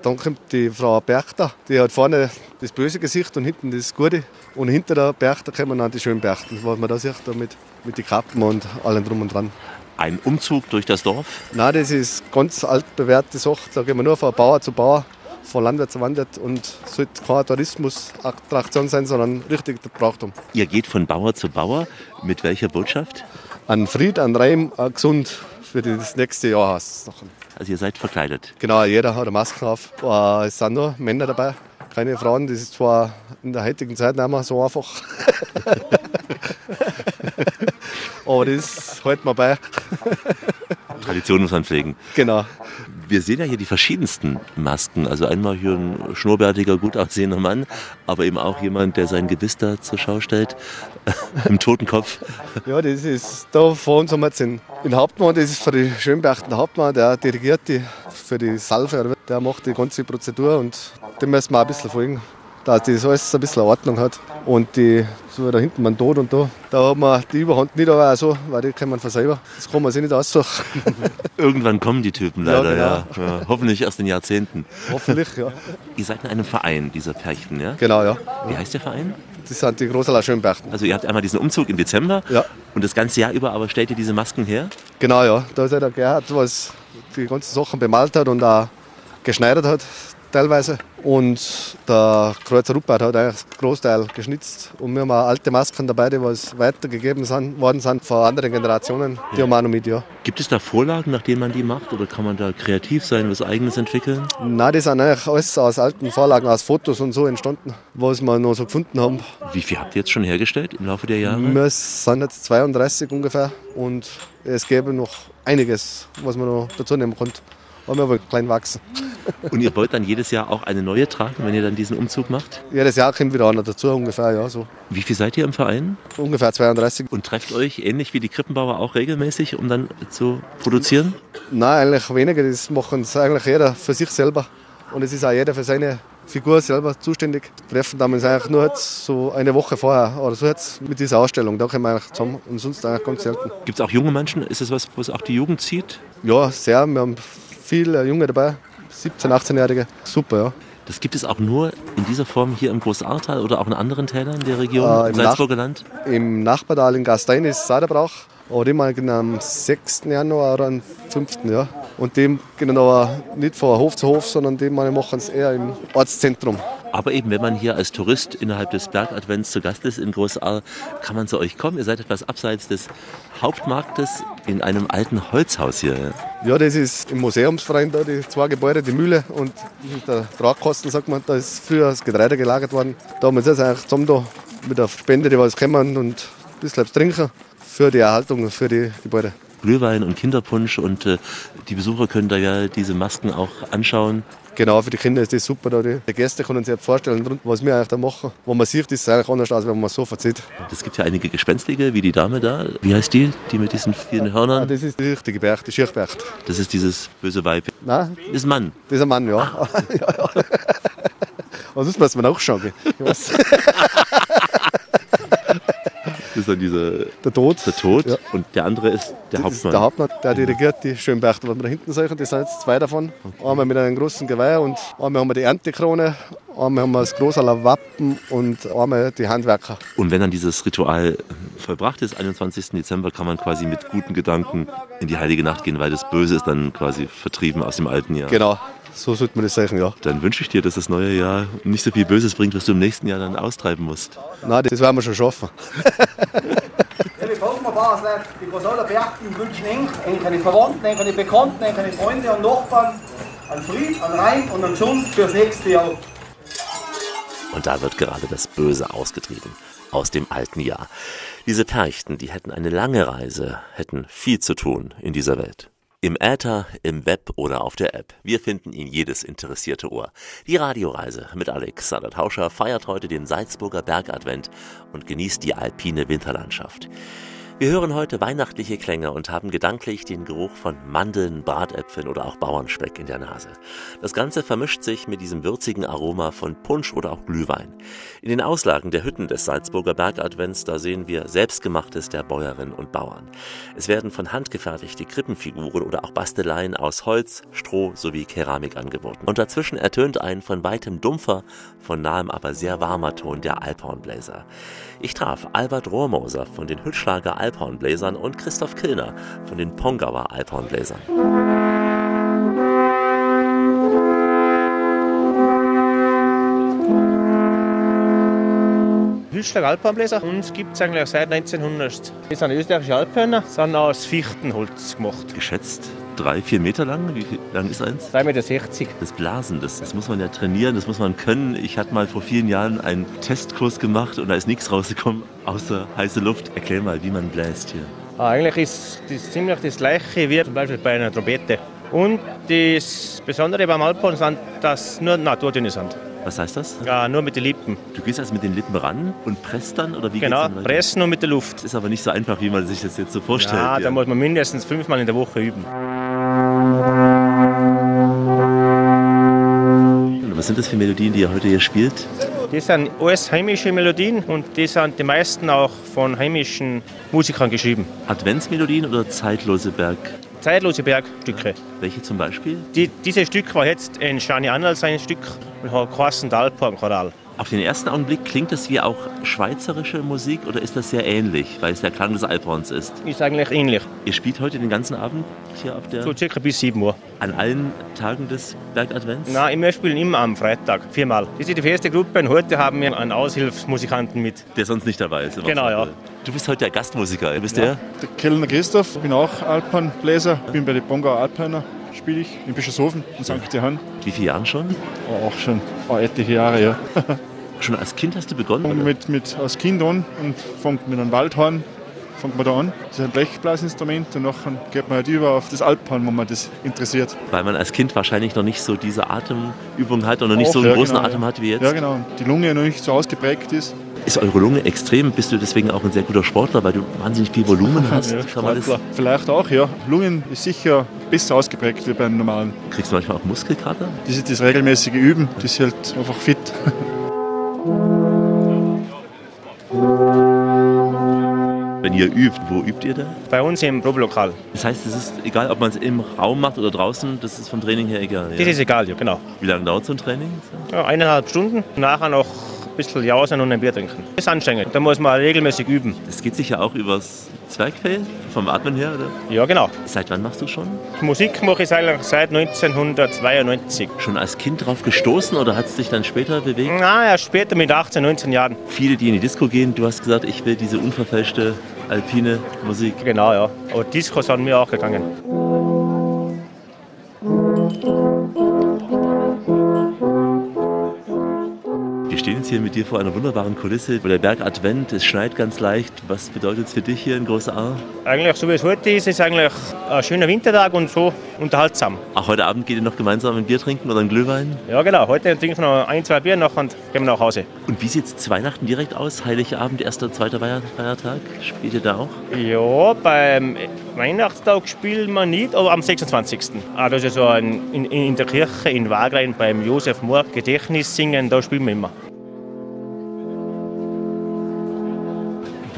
dann kommt die Frau Berchter, die hat vorne das böse Gesicht und hinten das Gute. Und hinter der Berchter kommen dann die schönen Berchten, was man da sieht, da mit, mit den Kappen und allem drum und dran. Ein Umzug durch das Dorf? Nein, das ist ganz altbewährte Sache. Da gehen wir nur von Bauer zu Bauer, von Landwirt zu Landwirt und sollte keine Tourismusattraktion sein, sondern richtig der Brauchtum. Ihr geht von Bauer zu Bauer. Mit welcher Botschaft? An Fried, an Reim, an gesund für das nächste Jahr noch. Also ihr seid verkleidet? Genau, jeder hat eine Maske auf. Äh, Es sind nur Männer dabei, keine Frauen. Das ist zwar in der heutigen Zeit nicht mehr so einfach. [laughs] Aber das halten wir bei. Tradition muss man pflegen. Genau. Wir sehen ja hier die verschiedensten Masken. Also einmal hier ein schnurrbärtiger, gut aussehender Mann, aber eben auch jemand, der sein Gebiss da zur Schau stellt, [laughs] im Totenkopf. Ja, das ist da vor uns haben wir jetzt den, den Hauptmann, das ist für die Schönberchten der Hauptmann, der dirigiert die für die Salve, der macht die ganze Prozedur und dem müssen wir auch ein bisschen folgen, dass das alles ein bisschen Ordnung hat. Und die, so da hinten man Tod und da, da hat man die Überhand nicht, aber auch so, weil die kann man von selber. Das kann man sich nicht aussuchen. [laughs] Irgendwann kommen die Typen leider, Ja, ja, ja. Hoffentlich erst in Jahrzehnten. Hoffentlich, ja. Ihr seid in einem Verein, dieser Perchten, ja? Genau, ja. Wie heißt der Verein? Das sind die Großaler Schönberchten. Also ihr habt einmal diesen Umzug im Dezember Ja. und das ganze Jahr über aber stellt ihr diese Masken her? Genau, ja. Da ist ja der Gerhard, was die ganzen Sachen bemalt hat und auch geschneidert hat, teilweise. Und der Kreuzer Ruppert hat eigentlich den Großteil geschnitzt. Und wir haben auch alte Masken dabei, die was weitergegeben sind, worden sind von anderen Generationen. Die haben wir auch noch mit, ja. Gibt es da Vorlagen, nach denen man die macht oder kann man da kreativ sein, was eigenes entwickeln? Nein, die sind eigentlich alles aus alten Vorlagen, aus Fotos und so entstanden, was wir noch so gefunden haben. Wie viel habt ihr jetzt schon hergestellt im Laufe der Jahre? Wir sind jetzt 32 ungefähr und es gäbe noch einiges, was man noch dazu nehmen könnte. Aber wir wollen klein wachsen. Und ihr wollt dann jedes Jahr auch eine neue tragen, wenn ihr dann diesen Umzug macht? Jedes Jahr kommt wieder einer dazu, ungefähr, ja, so. Wie viel seid ihr im Verein? Ungefähr 32. Und trefft euch ähnlich wie die Krippenbauer auch regelmäßig, um dann zu produzieren? Nein, eigentlich weniger. Das machen es eigentlich jeder für sich selber. Und es ist auch jeder für seine Figur selber zuständig. Treffen damals eigentlich nur jetzt so eine Woche vorher oder so jetzt mit dieser Ausstellung. Da kommen wir eigentlich zusammen und sonst eigentlich ganz selten. Gibt es auch junge Menschen? Ist das was, was auch die Jugend zieht? Ja, sehr. Wir haben viele Junge dabei, 17-, 18-Jährige. Super, ja. Das gibt es auch nur in dieser Form hier im Großartal oder auch in anderen Tälern der Region, Äh, im im Salzburger Land? Im Nachbartal in Gastein ist Saderbrauch. Aber die mal am 6. Januar oder am 5. Ja. Und dem gehen aber nicht von Hof zu Hof, sondern die mal machen es eher im Ortszentrum. Aber eben, wenn man hier als Tourist innerhalb des Bergadvents zu Gast ist in Großaal, kann man zu euch kommen. Ihr seid etwas abseits des Hauptmarktes in einem alten Holzhaus hier. Ja, das ist im Museumsverein da, die zwei Gebäude, die Mühle und der Tragkosten, sagt man, da ist früher das Getreide gelagert worden. Da haben wir jetzt eigentlich zusammen da mit der Spende, die was kommen und ein bisschen was trinken für die Erhaltung, für die Gebäude. Glühwein und Kinderpunsch und äh, die Besucher können da ja diese Masken auch anschauen. Genau, für die Kinder ist das super. Da. Die Gäste können sich vorstellen, was wir eigentlich da machen. Wenn man sieht, ist es eigentlich anders, als wenn man so verzieht. Es gibt ja einige Gespenstige, wie die Dame da. Wie heißt die, die mit diesen vielen Hörnern? Ah, das ist die richtige Berg, die Schirchbercht. Das ist dieses böse Weib. Nein? Das ist ein Mann. Das ist ein Mann, ja. [laughs] [laughs] ja, ja. Aber sonst muss man auch schauen. [laughs] gell. Ich weiß. Das ist dann dieser Der Tod. der Tod Ja. und der andere ist der Das ist Hauptmann. der Hauptmann, der dirigiert die Schönberchter, was wir da hinten sehen. Das sind jetzt zwei davon. Einmal mit einem großen Geweih und einmal haben wir die Erntekrone, einmal haben wir das Großaler Wappen und einmal die Handwerker. Und wenn dann dieses Ritual vollbracht ist, 21. Dezember, kann man quasi mit guten Gedanken in die heilige Nacht gehen, weil das Böse ist dann quasi vertrieben aus dem alten Jahr. Genau, so sollte man das sagen, ja. Dann wünsche ich dir, dass das neue Jahr nicht so viel Böses bringt, was du im nächsten Jahr dann austreiben musst. Nein, das werden wir schon schaffen. [laughs] Liebe Volksmarbasler, die Großaler Berchten wünschen Ihnen keine Verwandten, keine Bekannten, keine Freunde und Nachbarn an Fried, an Rein und an Gesund fürs nächste Jahr. Und da wird gerade das Böse ausgetrieben aus dem alten Jahr. Diese Perchten, die hätten eine lange Reise, hätten viel zu tun in dieser Welt. Im Äther, im Web oder auf der App. Wir finden ihn jedes interessierte Ohr. Die Radioreise mit Alexander Tauscher feiert heute den Salzburger Bergadvent und genießt die alpine Winterlandschaft. Wir hören heute weihnachtliche Klänge und haben gedanklich den Geruch von Mandeln, Bratäpfeln oder auch Bauernspeck in der Nase. Das Ganze vermischt sich mit diesem würzigen Aroma von Punsch oder auch Glühwein. In den Auslagen der Hütten des Salzburger Bergadvents, da sehen wir Selbstgemachtes der Bäuerinnen und Bauern. Es werden von Hand gefertigte Krippenfiguren oder auch Basteleien aus Holz, Stroh sowie Keramik angeboten. Und dazwischen ertönt ein von weitem dumpfer, von nahem aber sehr warmer Ton der Alphornbläser. Ich traf Albert Rohrmoser von den Hüttschlager Alphornbläsern und Christoph Killner von den Pongauer Alphornbläsern. Hüschlag Alpenbläser uns gibt es eigentlich seit 1900. Das sind österreichische Alphörner, sind aus Fichtenholz gemacht. Geschätzt drei, vier Meter lang. Wie viel lang ist eins? 3,60 Meter. Das Blasen, das, das muss man ja trainieren, das muss man können. Ich hatte mal vor vielen Jahren einen Testkurs gemacht und da ist nichts rausgekommen außer heiße Luft. Erklär mal, wie man bläst hier. Ah, eigentlich ist das ziemlich das gleiche wie zum Beispiel bei einer Trompete. Und das Besondere beim Alphorn sind, dass nur Naturtöne sind. Was heißt das? Ja, nur mit den Lippen. Du gehst also mit den Lippen ran und presst dann? Oder wie Genau, pressen und mit der Luft. Das ist aber nicht so einfach, wie man sich das jetzt so vorstellt. Ja, da muss man mindestens fünfmal in der Woche üben. Was sind das für Melodien, die ihr heute hier spielt? Das sind alles heimische Melodien und die sind die meisten auch von heimischen Musikern geschrieben. Adventsmelodien oder zeitlose Berg? Zeitlose Bergstücke. Welche zum Beispiel? Die, dieses Stück war jetzt in Schani Annal sein Stück und hat geheißen der Alphorn-Choral. Auf den ersten Augenblick klingt das wie auch schweizerische Musik oder ist das sehr ähnlich, weil es der Klang des Alphorns ist? Ist eigentlich ähnlich. Ihr spielt heute den ganzen Abend hier auf der... So circa bis 7 Uhr. An allen Tagen des Bergadvents? Nein, wir spielen immer am Freitag, viermal. Das ist die feste Gruppe und heute haben wir einen Aushilfsmusikanten mit. Der sonst nicht dabei ist. Genau, ja. Du bist heute der Gastmusiker. Wer bist Ja, der? der Kellner Christoph, ich bin auch Alpenbläser, bin bei den Bongauer Alphörner, spiele ich in Bischofshofen in St. Johann. Wie viele Jahren schon? Auch schon oh, etliche Jahre, ja. [laughs] Schon als Kind hast du begonnen? Oder? mit, mit als Kind an und fängt mit einem Waldhorn fängt man da an. Das ist ein Blechblasinstrument und nachher geht man halt über auf das Alphorn, wo man das interessiert. Weil man als Kind wahrscheinlich noch nicht so diese Atemübung hat und noch nicht Auch, so einen ja, großen genau, Atem ja. hat wie jetzt. Ja, genau. Die Lunge noch nicht so ausgeprägt ist. Ist eure Lunge extrem? Bist du deswegen auch ein sehr guter Sportler, weil du wahnsinnig viel Volumen [laughs] hast? Ja, Sportler. Vielleicht auch, ja. Lungen ist sicher besser ausgeprägt wie beim normalen. kriegst du manchmal auch Muskelkater? Das ist das regelmäßige Üben, das hält einfach fit. [laughs] Wenn ihr übt, wo übt ihr da? Bei uns im Probelokal. Das heißt, es ist egal, ob man es im Raum macht oder draußen, das ist vom Training her egal. Das ist egal, ja, genau. Wie lange dauert so ein Training? Ja, eineinhalb Stunden. Nachher noch ein bisschen jausen und ein Bier trinken. Das ist anstrengend. Da muss man regelmäßig üben. Das geht sich ja auch übers Zwergfell, vom Atmen her, oder? Ja, genau. Seit wann machst du schon? Musik mache ich eigentlich seit 1992. Schon als Kind drauf gestoßen oder hat es dich dann später bewegt? Na, ja, später mit 18, 19 Jahren. Viele, die in die Disco gehen, du hast gesagt, ich will diese unverfälschte alpine Musik. Genau, ja. Aber Disco sind mir auch gegangen. Wir stehen jetzt hier mit dir vor einer wunderbaren Kulisse, wo der Berg Advent, es schneit ganz leicht. Was bedeutet es für dich hier in Großer Aar? Eigentlich, so wie es heute ist, ist eigentlich ein schöner Wintertag und so unterhaltsam. Auch heute Abend geht ihr noch gemeinsam ein Bier trinken oder ein Glühwein? Ja, genau. Heute trinken wir noch ein, zwei Bier noch und gehen wir nach Hause. Und wie sieht es zu Weihnachten direkt aus? Heiligabend, erster, zweiter Feiertag? Spielt ihr da auch? Ja, beim Weihnachtstag spielen wir nicht, aber am 26. Ah, das ist so ein, in, in der Kirche in Wagrein beim Josef Mohr Gedächtnis singen, da spielen wir immer.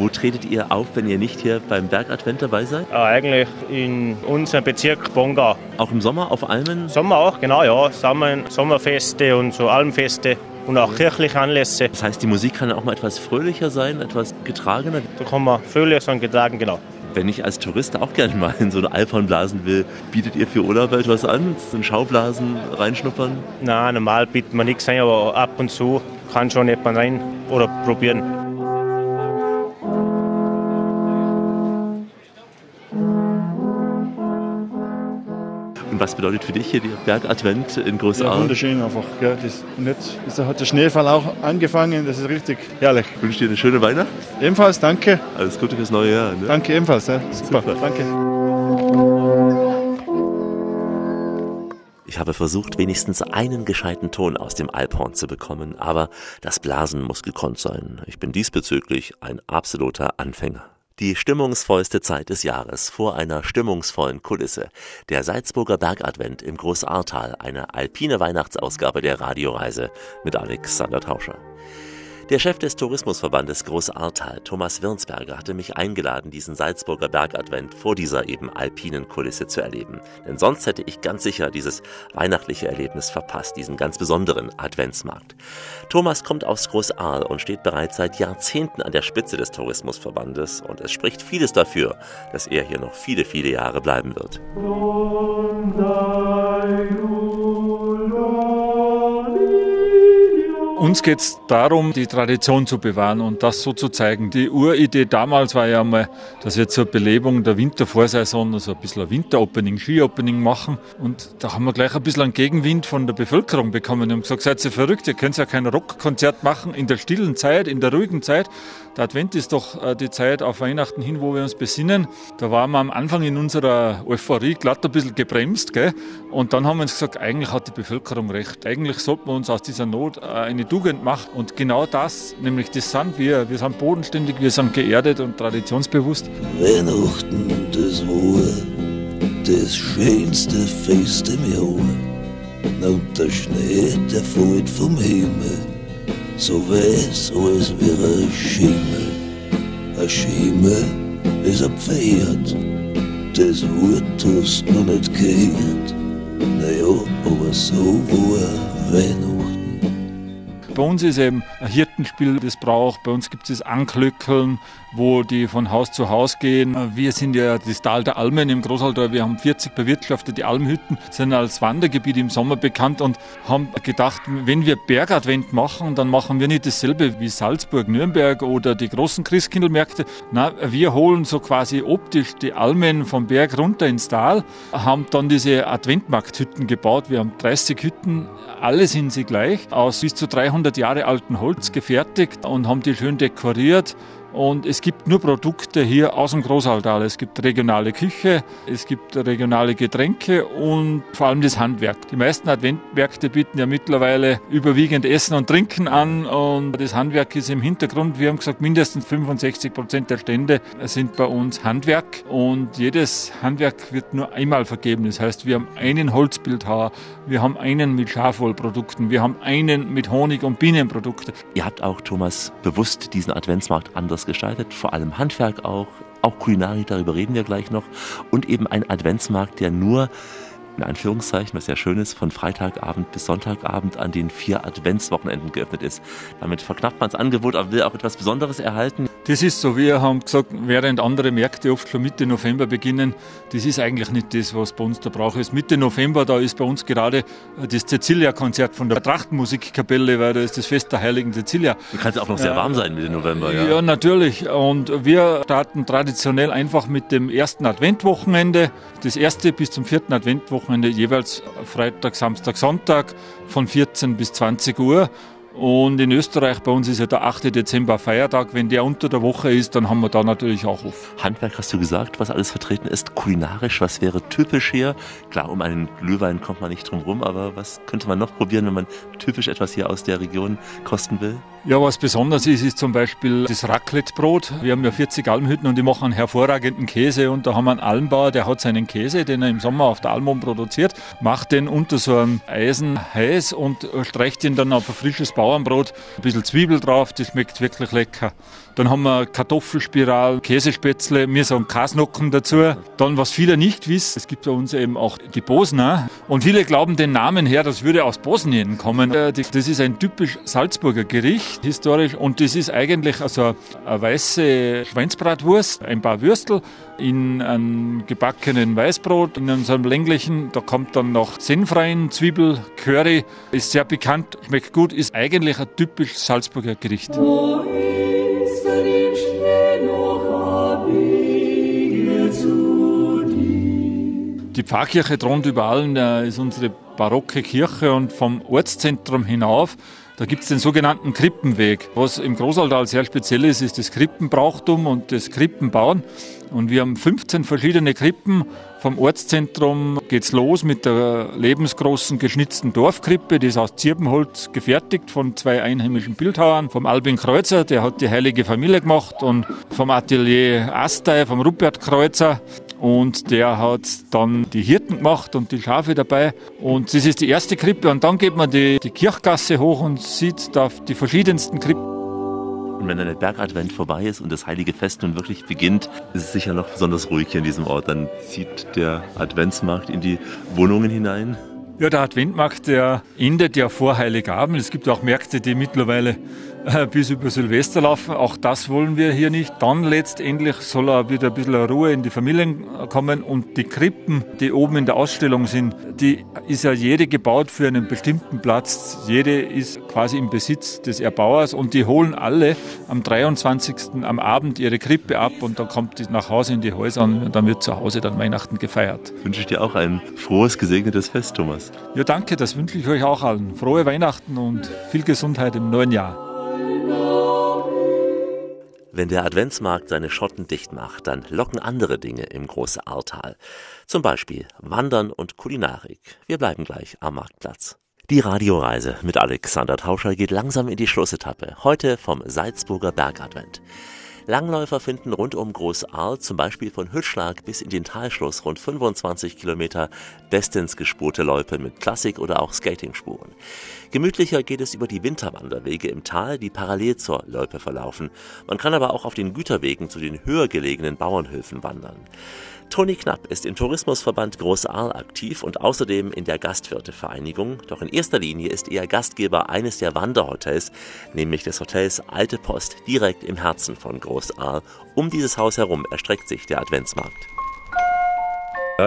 Wo tretet ihr auf, wenn ihr nicht hier beim Bergadvent dabei seid? Ah, eigentlich in unserem Bezirk Bonga. Auch im Sommer auf Almen? Sommer auch, genau, ja. Sommer, Sommerfeste und so Almfeste und auch kirchliche Anlässe. Das heißt, die Musik kann auch mal etwas fröhlicher sein, etwas getragener? Da kann man fröhlich sein, getragen, genau. Wenn ich als Tourist auch gerne mal in so eine Alphorn blasen will, bietet ihr für Urlaub etwas an? So ein Schaublasen reinschnuppern? Nein, normal bietet man nichts ein, aber ab und zu kann schon jemand rein oder probieren. Was bedeutet für dich hier der Bergadvent in Großaar? Ja, wunderschön einfach. Gell. Das, und jetzt ist, hat der Schneefall auch angefangen. Das ist richtig herrlich. Ich wünsche dir eine schöne Weihnacht. Ebenfalls, danke. Alles Gute fürs neue Jahr. Ne? Danke ebenfalls. Ja. Super, Super. danke. Ich habe versucht, wenigstens einen gescheiten Ton aus dem Alphorn zu bekommen, aber das Blasen muss gekonnt sein. Ich bin diesbezüglich ein absoluter Anfänger. Die stimmungsvollste Zeit des Jahres vor einer stimmungsvollen Kulisse. Der Salzburger Bergadvent im Großahrtal, eine alpine Weihnachtsausgabe der Radioreise mit Alexander Tauscher. Der Chef des Tourismusverbandes Großahrtal, Thomas Wirnsberger, hatte mich eingeladen, diesen Salzburger Bergadvent vor dieser eben alpinen Kulisse zu erleben. Denn sonst hätte ich ganz sicher dieses weihnachtliche Erlebnis verpasst, diesen ganz besonderen Adventsmarkt. Thomas kommt aus Großaal und steht bereits seit Jahrzehnten an der Spitze des Tourismusverbandes und es spricht vieles dafür, dass er hier noch viele, viele Jahre bleiben wird. Uns geht es darum, die Tradition zu bewahren und das so zu zeigen. Die Uridee damals war ja mal, dass wir zur Belebung der Wintervorsaison also ein bisschen ein Winteropening, Ski-Opening machen. Und da haben wir gleich ein bisschen einen Gegenwind von der Bevölkerung bekommen und haben gesagt, seid ihr verrückt, ihr könnt ja kein Rockkonzert machen in der stillen Zeit, in der ruhigen Zeit. Der Advent ist doch äh, die Zeit auf Weihnachten hin, wo wir uns besinnen. Da waren wir am Anfang in unserer Euphorie glatt ein bisschen gebremst. Gell? Und dann haben wir uns gesagt, eigentlich hat die Bevölkerung recht. Eigentlich sollten wir uns aus dieser Not äh, eine Tugend machen. Und genau das, nämlich das sind wir. Wir sind bodenständig, wir sind geerdet und traditionsbewusst. Weihnachten, das war das schönste Fest im Jahr. Und der Schnee, der fällt vom Himmel, so weiß, als wäre ein Schimmel. Ein Schimmel ist ein Pferd, das hast du noch nicht gehört. Naja, aber so war Weihnachten. Bei uns ist eben ein Hirtenspiel, das braucht. Bei uns gibt es das Anklöckeln, wo die von Haus zu Haus gehen. Wir sind ja das Tal der Almen im Großalter. Wir haben 40 bewirtschaftete Almhütten, sind als Wandergebiet im Sommer bekannt und haben gedacht, wenn wir Bergadvent machen, dann machen wir nicht dasselbe wie Salzburg, Nürnberg oder die großen Christkindlmärkte. Na, wir holen so quasi optisch die Almen vom Berg runter ins Tal, haben dann diese Adventmarkthütten gebaut. Wir haben 30 Hütten, alle sind sie gleich, aus bis zu 300 Jahre alten Holz gefertigt und haben die schön dekoriert. Und es gibt nur Produkte hier aus dem Großaltal. Es gibt regionale Küche, es gibt regionale Getränke und vor allem das Handwerk. Die meisten Adventmärkte bieten ja mittlerweile überwiegend Essen und Trinken an und das Handwerk ist im Hintergrund. Wir haben gesagt, mindestens 65 Prozent der Stände sind bei uns Handwerk und jedes Handwerk wird nur einmal vergeben. Das heißt, wir haben einen Holzbildhauer, wir haben einen mit Schafwollprodukten, wir haben einen mit Honig- und Bienenprodukten. Ihr habt auch, Thomas, bewusst diesen Adventsmarkt anders gestaltet, vor allem Handwerk auch. auch Kulinarik, darüber reden wir gleich noch. Und eben ein Adventsmarkt, der nur in Anführungszeichen, was ja schön ist, von Freitagabend bis Sonntagabend an den vier Adventswochenenden geöffnet ist. Damit verknappt man das Angebot, aber will auch etwas Besonderes erhalten. Das ist so, wir haben gesagt, während andere Märkte oft schon Mitte November beginnen, das ist eigentlich nicht das, was bei uns der Brauch ist. Mitte November, da ist bei uns gerade das Cecilia-Konzert von der Trachtenmusikkapelle, weil da ist das Fest der heiligen Cecilia. Du kannst auch noch sehr warm sein Mitte November, ja. Ja, natürlich. Und wir starten traditionell einfach mit dem ersten Adventwochenende. Das erste bis zum vierten Adventwochenende jeweils Freitag, Samstag, Sonntag von 14 bis 20 Uhr. Und in Österreich bei uns ist ja der 8. Dezember Feiertag. Wenn der unter der Woche ist, dann haben wir da natürlich auch auf. Handwerk hast du gesagt, was alles vertreten ist. Kulinarisch, was wäre typisch hier? Klar, um einen Glühwein kommt man nicht drum rum, aber was könnte man noch probieren, wenn man typisch etwas hier aus der Region kosten will? Ja, was besonders ist, ist zum Beispiel das Raclette-Brot. Wir haben ja 40 Almhütten und die machen einen hervorragenden Käse. Und da haben wir einen Almbauer, der hat seinen Käse, den er im Sommer auf der Almon produziert, macht den unter so einem Eisen heiß und streicht ihn dann auf ein frisches Bauernbrot. Ein bisschen Zwiebel drauf, das schmeckt wirklich lecker. Dann haben wir Kartoffelspiral, Käsespätzle, mir sagen Kasnocken dazu. Dann, was viele nicht wissen, es gibt bei uns eben auch die Bosner. Und viele glauben den Namen her, das würde aus Bosnien kommen. Äh, Das ist ein typisch Salzburger Gericht, historisch. Und das ist eigentlich also eine weiße Schweinsbratwurst, ein paar Würstel in einem gebackenen Weißbrot, in so einem länglichen. Da kommt dann noch Senf rein, Zwiebel, Curry. Ist sehr bekannt, schmeckt gut, ist eigentlich ein typisch Salzburger Gericht. Die Pfarrkirche thront über äh, ist unsere barocke Kirche und vom Ortszentrum hinauf, da gibt es den sogenannten Krippenweg. Was im Großaltal sehr speziell ist, ist das Krippenbrauchtum und das Krippenbauen. Und wir haben 15 verschiedene Krippen. Vom Ortszentrum geht's los mit der lebensgroßen geschnitzten Dorfkrippe, die ist aus Zirbenholz gefertigt von zwei einheimischen Bildhauern. Vom Albin Kreuzer, der hat die Heilige Familie gemacht und vom Atelier Astei, vom Rupert Kreuzer. Und der hat dann die Hirten gemacht und die Schafe dabei. Und das ist die erste Krippe. Und dann geht man die, die Kirchgasse hoch und sieht da die verschiedensten Krippen. Und wenn dann der Bergadvent vorbei ist und das heilige Fest nun wirklich beginnt, ist es sicher noch besonders ruhig hier in diesem Ort. Dann zieht der Adventsmarkt in die Wohnungen hinein. Ja, der Adventmarkt, der endet ja vor Heiligabend. Es gibt auch Märkte, die mittlerweile bis über Silvester laufen. Auch das wollen wir hier nicht. Dann letztendlich soll auch wieder ein bisschen Ruhe in die Familien kommen. Und die Krippen, die oben in der Ausstellung sind, die ist ja jede gebaut für einen bestimmten Platz. Jede ist quasi im Besitz des Erbauers und die holen alle am 23. am Abend ihre Krippe ab und dann kommt die nach Hause in die Häuser und dann wird zu Hause dann Weihnachten gefeiert. Wünsche ich dir auch ein frohes, gesegnetes Fest, Thomas. Ja, danke, das wünsche ich euch auch allen. Frohe Weihnachten und viel Gesundheit im neuen Jahr. Wenn der Adventsmarkt seine Schotten dicht macht, dann locken andere Dinge im Große Ahrtal. Zum Beispiel Wandern und Kulinarik. Wir bleiben gleich am Marktplatz. Die Radioreise mit Alexander Tauscher geht langsam in die Schlussetappe. Heute vom Salzburger Bergadvent. Langläufer finden rund um Großaal, zum Beispiel von Hütschlag bis in den Talschluss, rund 25 Kilometer bestens gespurte Loipe mit Klassik- oder auch Skatingspuren. Gemütlicher geht es über die Winterwanderwege im Tal, die parallel zur Loipe verlaufen. Man kann aber auch auf den Güterwegen zu den höher gelegenen Bauernhöfen wandern. Toni Knapp ist im Tourismusverband Großaal aktiv und außerdem in der Gastwirtevereinigung. Doch in erster Linie ist er Gastgeber eines der Wanderhotels, nämlich des Hotels Alte Post, direkt im Herzen von Großaal. Um dieses Haus herum erstreckt sich der Adventsmarkt.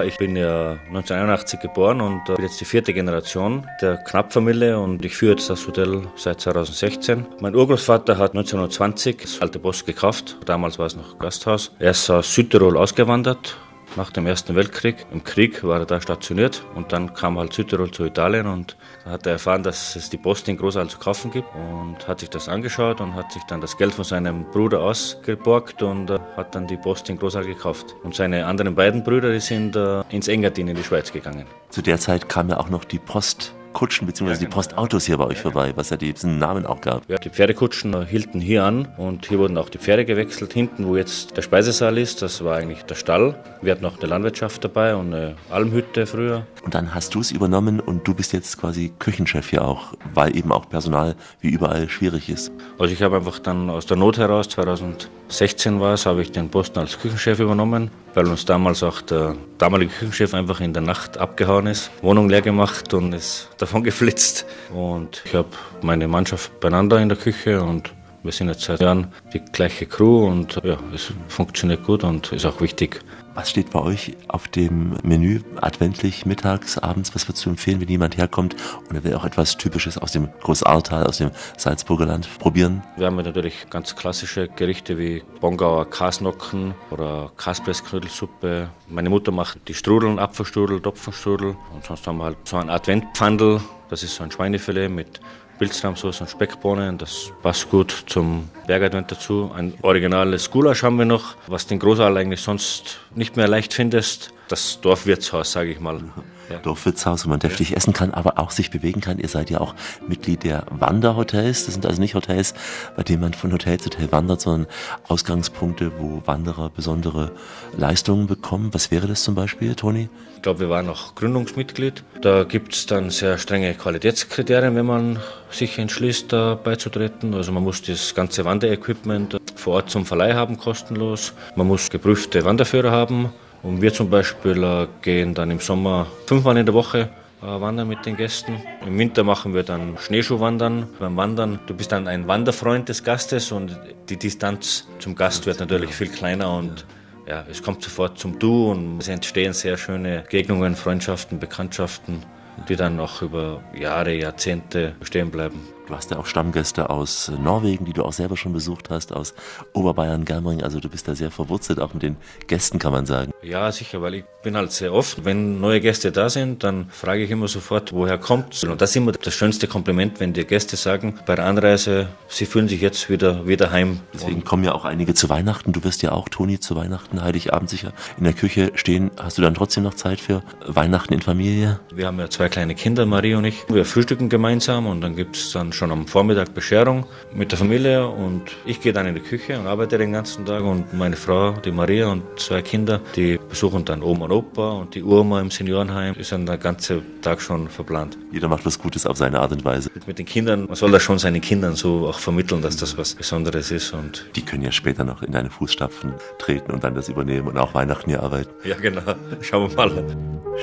Ich bin ja 1981 geboren und bin jetzt die vierte Generation der Knapp-Familie und ich führe jetzt das Hotel seit 2016. Mein Urgroßvater hat 1920 das alte Post gekauft. Damals war es noch Gasthaus. Er ist aus Südtirol ausgewandert nach dem Ersten Weltkrieg. Im Krieg war er da stationiert und dann kam halt Südtirol zu Italien und da hat er erfahren, dass es die Post in Großaal zu kaufen gibt und hat sich das angeschaut und hat sich dann das Geld von seinem Bruder ausgeborgt und äh, hat dann die Post in Großaal gekauft. Und seine anderen beiden Brüder, die sind äh, ins Engadin in die Schweiz gegangen. Zu der Zeit kam ja auch noch die Post Kutschen bzw. die Postautos hier bei euch vorbei, was ja diesen Namen auch gab. Ja, die Pferdekutschen hielten hier an und hier wurden auch die Pferde gewechselt. Hinten, wo jetzt der Speisesaal ist, das war eigentlich der Stall. Wir hatten noch eine Landwirtschaft dabei und eine Almhütte früher. Und dann hast du es übernommen und du bist jetzt quasi Küchenchef hier auch, weil eben auch Personal wie überall schwierig ist. Also ich habe einfach dann aus der Not heraus, 2016 war es, habe ich den Posten als Küchenchef übernommen, weil uns damals auch der damalige Küchenchef einfach in der Nacht abgehauen ist, Wohnung leer gemacht und ist davon geflitzt. Und ich habe meine Mannschaft beieinander in der Küche und wir sind jetzt seit Jahren die gleiche Crew und ja, es funktioniert gut und ist auch wichtig. Was steht bei euch auf dem Menü adventlich, mittags, abends? Was würdest du empfehlen, wenn jemand herkommt und er will auch etwas Typisches aus dem Großartal, aus dem Salzburger Land probieren? Wir haben natürlich ganz klassische Gerichte wie Bongauer Kasnocken oder Kaspressknödelsuppe. Meine Mutter macht die Strudeln, Apfelstrudel, Topfenstrudel und sonst haben wir halt so ein Adventpfandel. Das ist so ein Schweinefilet mit Pilzrahmsauce und Speckbohnen. Das passt gut zum Bergadvent dazu. Ein originales Gulasch haben wir noch, was den Großaal eigentlich sonst nicht mehr leicht findest. Das Dorfwirtshaus, sage ich mal. Ja. Dorfwirtshaus, wo man deftig ja. essen kann, aber auch sich bewegen kann. Ihr seid ja auch Mitglied der Wanderhotels. Das sind also nicht Hotels, bei denen man von Hotel zu Hotel wandert, sondern Ausgangspunkte, wo Wanderer besondere Leistungen bekommen. Was wäre das zum Beispiel, Toni? Ich glaube, wir waren auch Gründungsmitglied. Da gibt es dann sehr strenge Qualitätskriterien, wenn man sich entschließt, da beizutreten. Also man muss das ganze Wanderequipment vor Ort zum Verleih haben, kostenlos. Man muss geprüfte Wanderführer haben. Und wir zum Beispiel äh, gehen dann im Sommer fünfmal in der Woche äh, wandern mit den Gästen. Im Winter machen wir dann Schneeschuhwandern. Beim Wandern, du bist dann ein Wanderfreund des Gastes und die Distanz zum Gast wird natürlich viel kleiner und ja, es kommt sofort zum Du und es entstehen sehr schöne Gegnungen, Freundschaften, Bekanntschaften, die dann auch über Jahre, Jahrzehnte bestehen bleiben. Du hast ja auch Stammgäste aus Norwegen, die du auch selber schon besucht hast, aus Oberbayern, Germering. Also du bist da sehr verwurzelt, auch mit den Gästen, kann man sagen. Ja, sicher, weil ich bin halt sehr oft, wenn neue Gäste da sind, dann frage ich immer sofort, woher kommt Und das ist immer das schönste Kompliment, wenn die Gäste sagen, bei der Anreise, sie fühlen sich jetzt wieder, wieder heim. Deswegen kommen ja auch einige zu Weihnachten. Du wirst ja auch, Toni, zu Weihnachten, Heiligabend sicher in der Küche stehen. Hast du dann trotzdem noch Zeit für Weihnachten in Familie? Wir haben ja zwei kleine Kinder, Marie und ich. Wir frühstücken gemeinsam und dann gibt es dann schon am Vormittag Bescherung mit der Familie und ich gehe dann in die Küche und arbeite den ganzen Tag und meine Frau, die Maria und zwei Kinder, die besuchen dann Oma und Opa und die Urma im Seniorenheim. Ist dann der ganze Tag schon verplant. Jeder macht was Gutes auf seine Art und Weise. Mit den Kindern, man soll das schon seinen Kindern so auch vermitteln, dass das was Besonderes ist. Und die können ja später noch in deine Fußstapfen treten und dann das übernehmen und auch Weihnachten hier arbeiten. Ja, genau. Schauen wir mal.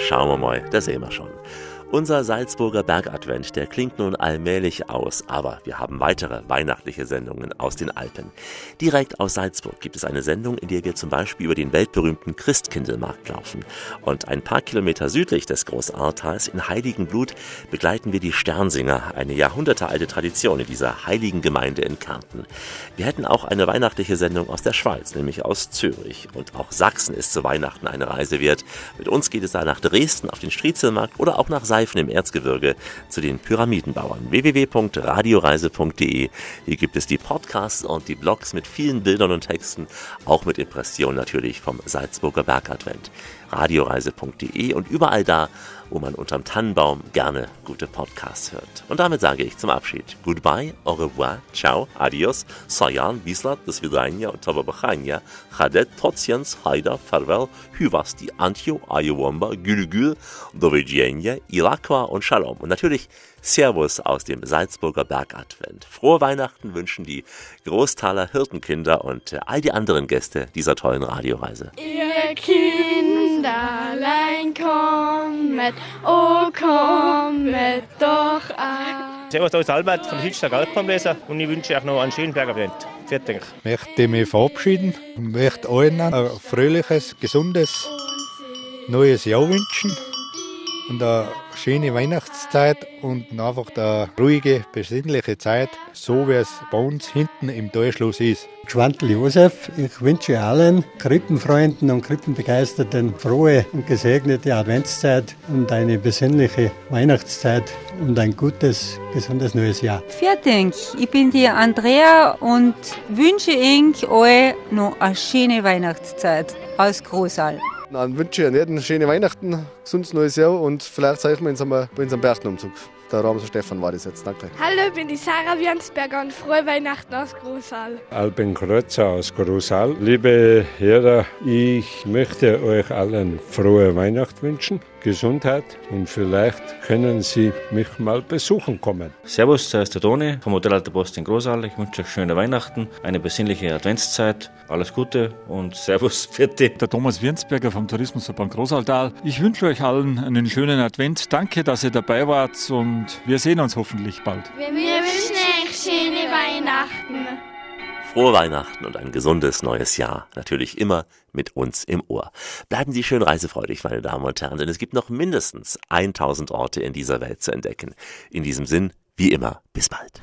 Schauen wir mal, das sehen wir schon. Unser Salzburger Bergadvent, der klingt nun allmählich aus, aber wir haben weitere weihnachtliche Sendungen aus den Alpen. Direkt aus Salzburg gibt es eine Sendung, in der wir zum Beispiel über den weltberühmten Christkindlmarkt laufen. Und ein paar Kilometer südlich des Großartals in Heiligenblut begleiten wir die Sternsinger, eine jahrhundertealte Tradition in dieser heiligen Gemeinde in Kärnten. Wir hätten auch eine weihnachtliche Sendung aus der Schweiz, nämlich aus Zürich. Und auch Sachsen ist zu Weihnachten eine Reise wert. Mit uns geht es da nach Dresden auf den Striezelmarkt oder auch nach Salzburg Streifen im Erzgebirge zu den Pyramidenbauern. www.radioreise.de. Hier gibt es die Podcasts und die Blogs mit vielen Bildern und Texten, auch mit Impressionen natürlich vom Salzburger Bergadvent radioreise.de und überall da, wo man unterm Tannenbaum gerne gute Podcasts hört. Und damit sage ich zum Abschied Goodbye, au revoir, ciao, adios, sajan, bislat, bis vidania und tababachania, chadet, totziens, haida, farewell, hyvasti, antio, ayowomba, gülgül, dovidjenje, ilakwa und shalom. Und natürlich Servus aus dem Salzburger Bergadvent. Frohe Weihnachten wünschen die Großtaler Hirtenkinder und all die anderen Gäste dieser tollen Radioreise. Ihr Kinderlein kommet, oh kommet doch an. Servus, da ist Albert von Hilstag Alpenleser und ich wünsche euch noch einen schönen Bergadvent. Fertig. Ich möchte mich verabschieden und möchte allen ein fröhliches, gesundes neues Jahr wünschen und eine schöne Weihnachtszeit und einfach eine ruhige, besinnliche Zeit, so wie es bei uns hinten im Torschluss ist. Schwantl Josef, ich wünsche allen Krippenfreunden und Krippenbegeisterten frohe und gesegnete Adventszeit und eine besinnliche Weihnachtszeit und ein gutes, gesundes neues Jahr. Vielen Ich bin die Andrea und wünsche euch euch noch eine schöne Weihnachtszeit aus Großal. Dann wünsche ich Ihnen schöne Weihnachten, gesundes neues Jahr und vielleicht zeigen wir uns einmal bei unserem Berchtenumzug. Der Ramser Stefan war das jetzt. Danke. Hallo, ich bin die Sarah Wiansberger und frohe Weihnachten aus Großal. Albin Kreuzer aus Großal. Liebe Hörer, ich möchte euch allen frohe Weihnacht wünschen. Gesundheit und vielleicht können Sie mich mal besuchen kommen. Servus, da ist der Toni vom Hotel Alter Post in Großal. Ich wünsche euch schöne Weihnachten, eine besinnliche Adventszeit, alles Gute und Servus, [laughs] vierte. Der Thomas Wirnsberger vom Tourismusverband Großaltal. Ich wünsche euch allen einen schönen Advent. Danke, dass ihr dabei wart und wir sehen uns hoffentlich bald. Wir wünschen euch schöne Weihnachten. Frohe Weihnachten und ein gesundes neues Jahr. Natürlich immer mit uns im Ohr. Bleiben Sie schön reisefreudig, meine Damen und Herren, denn es gibt noch mindestens 1000 Orte in dieser Welt zu entdecken. In diesem Sinn, wie immer, bis bald.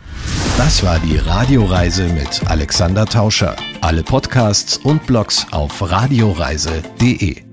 Das war die Radioreise mit Alexander Tauscher. Alle Podcasts und Blogs auf radioreise.de.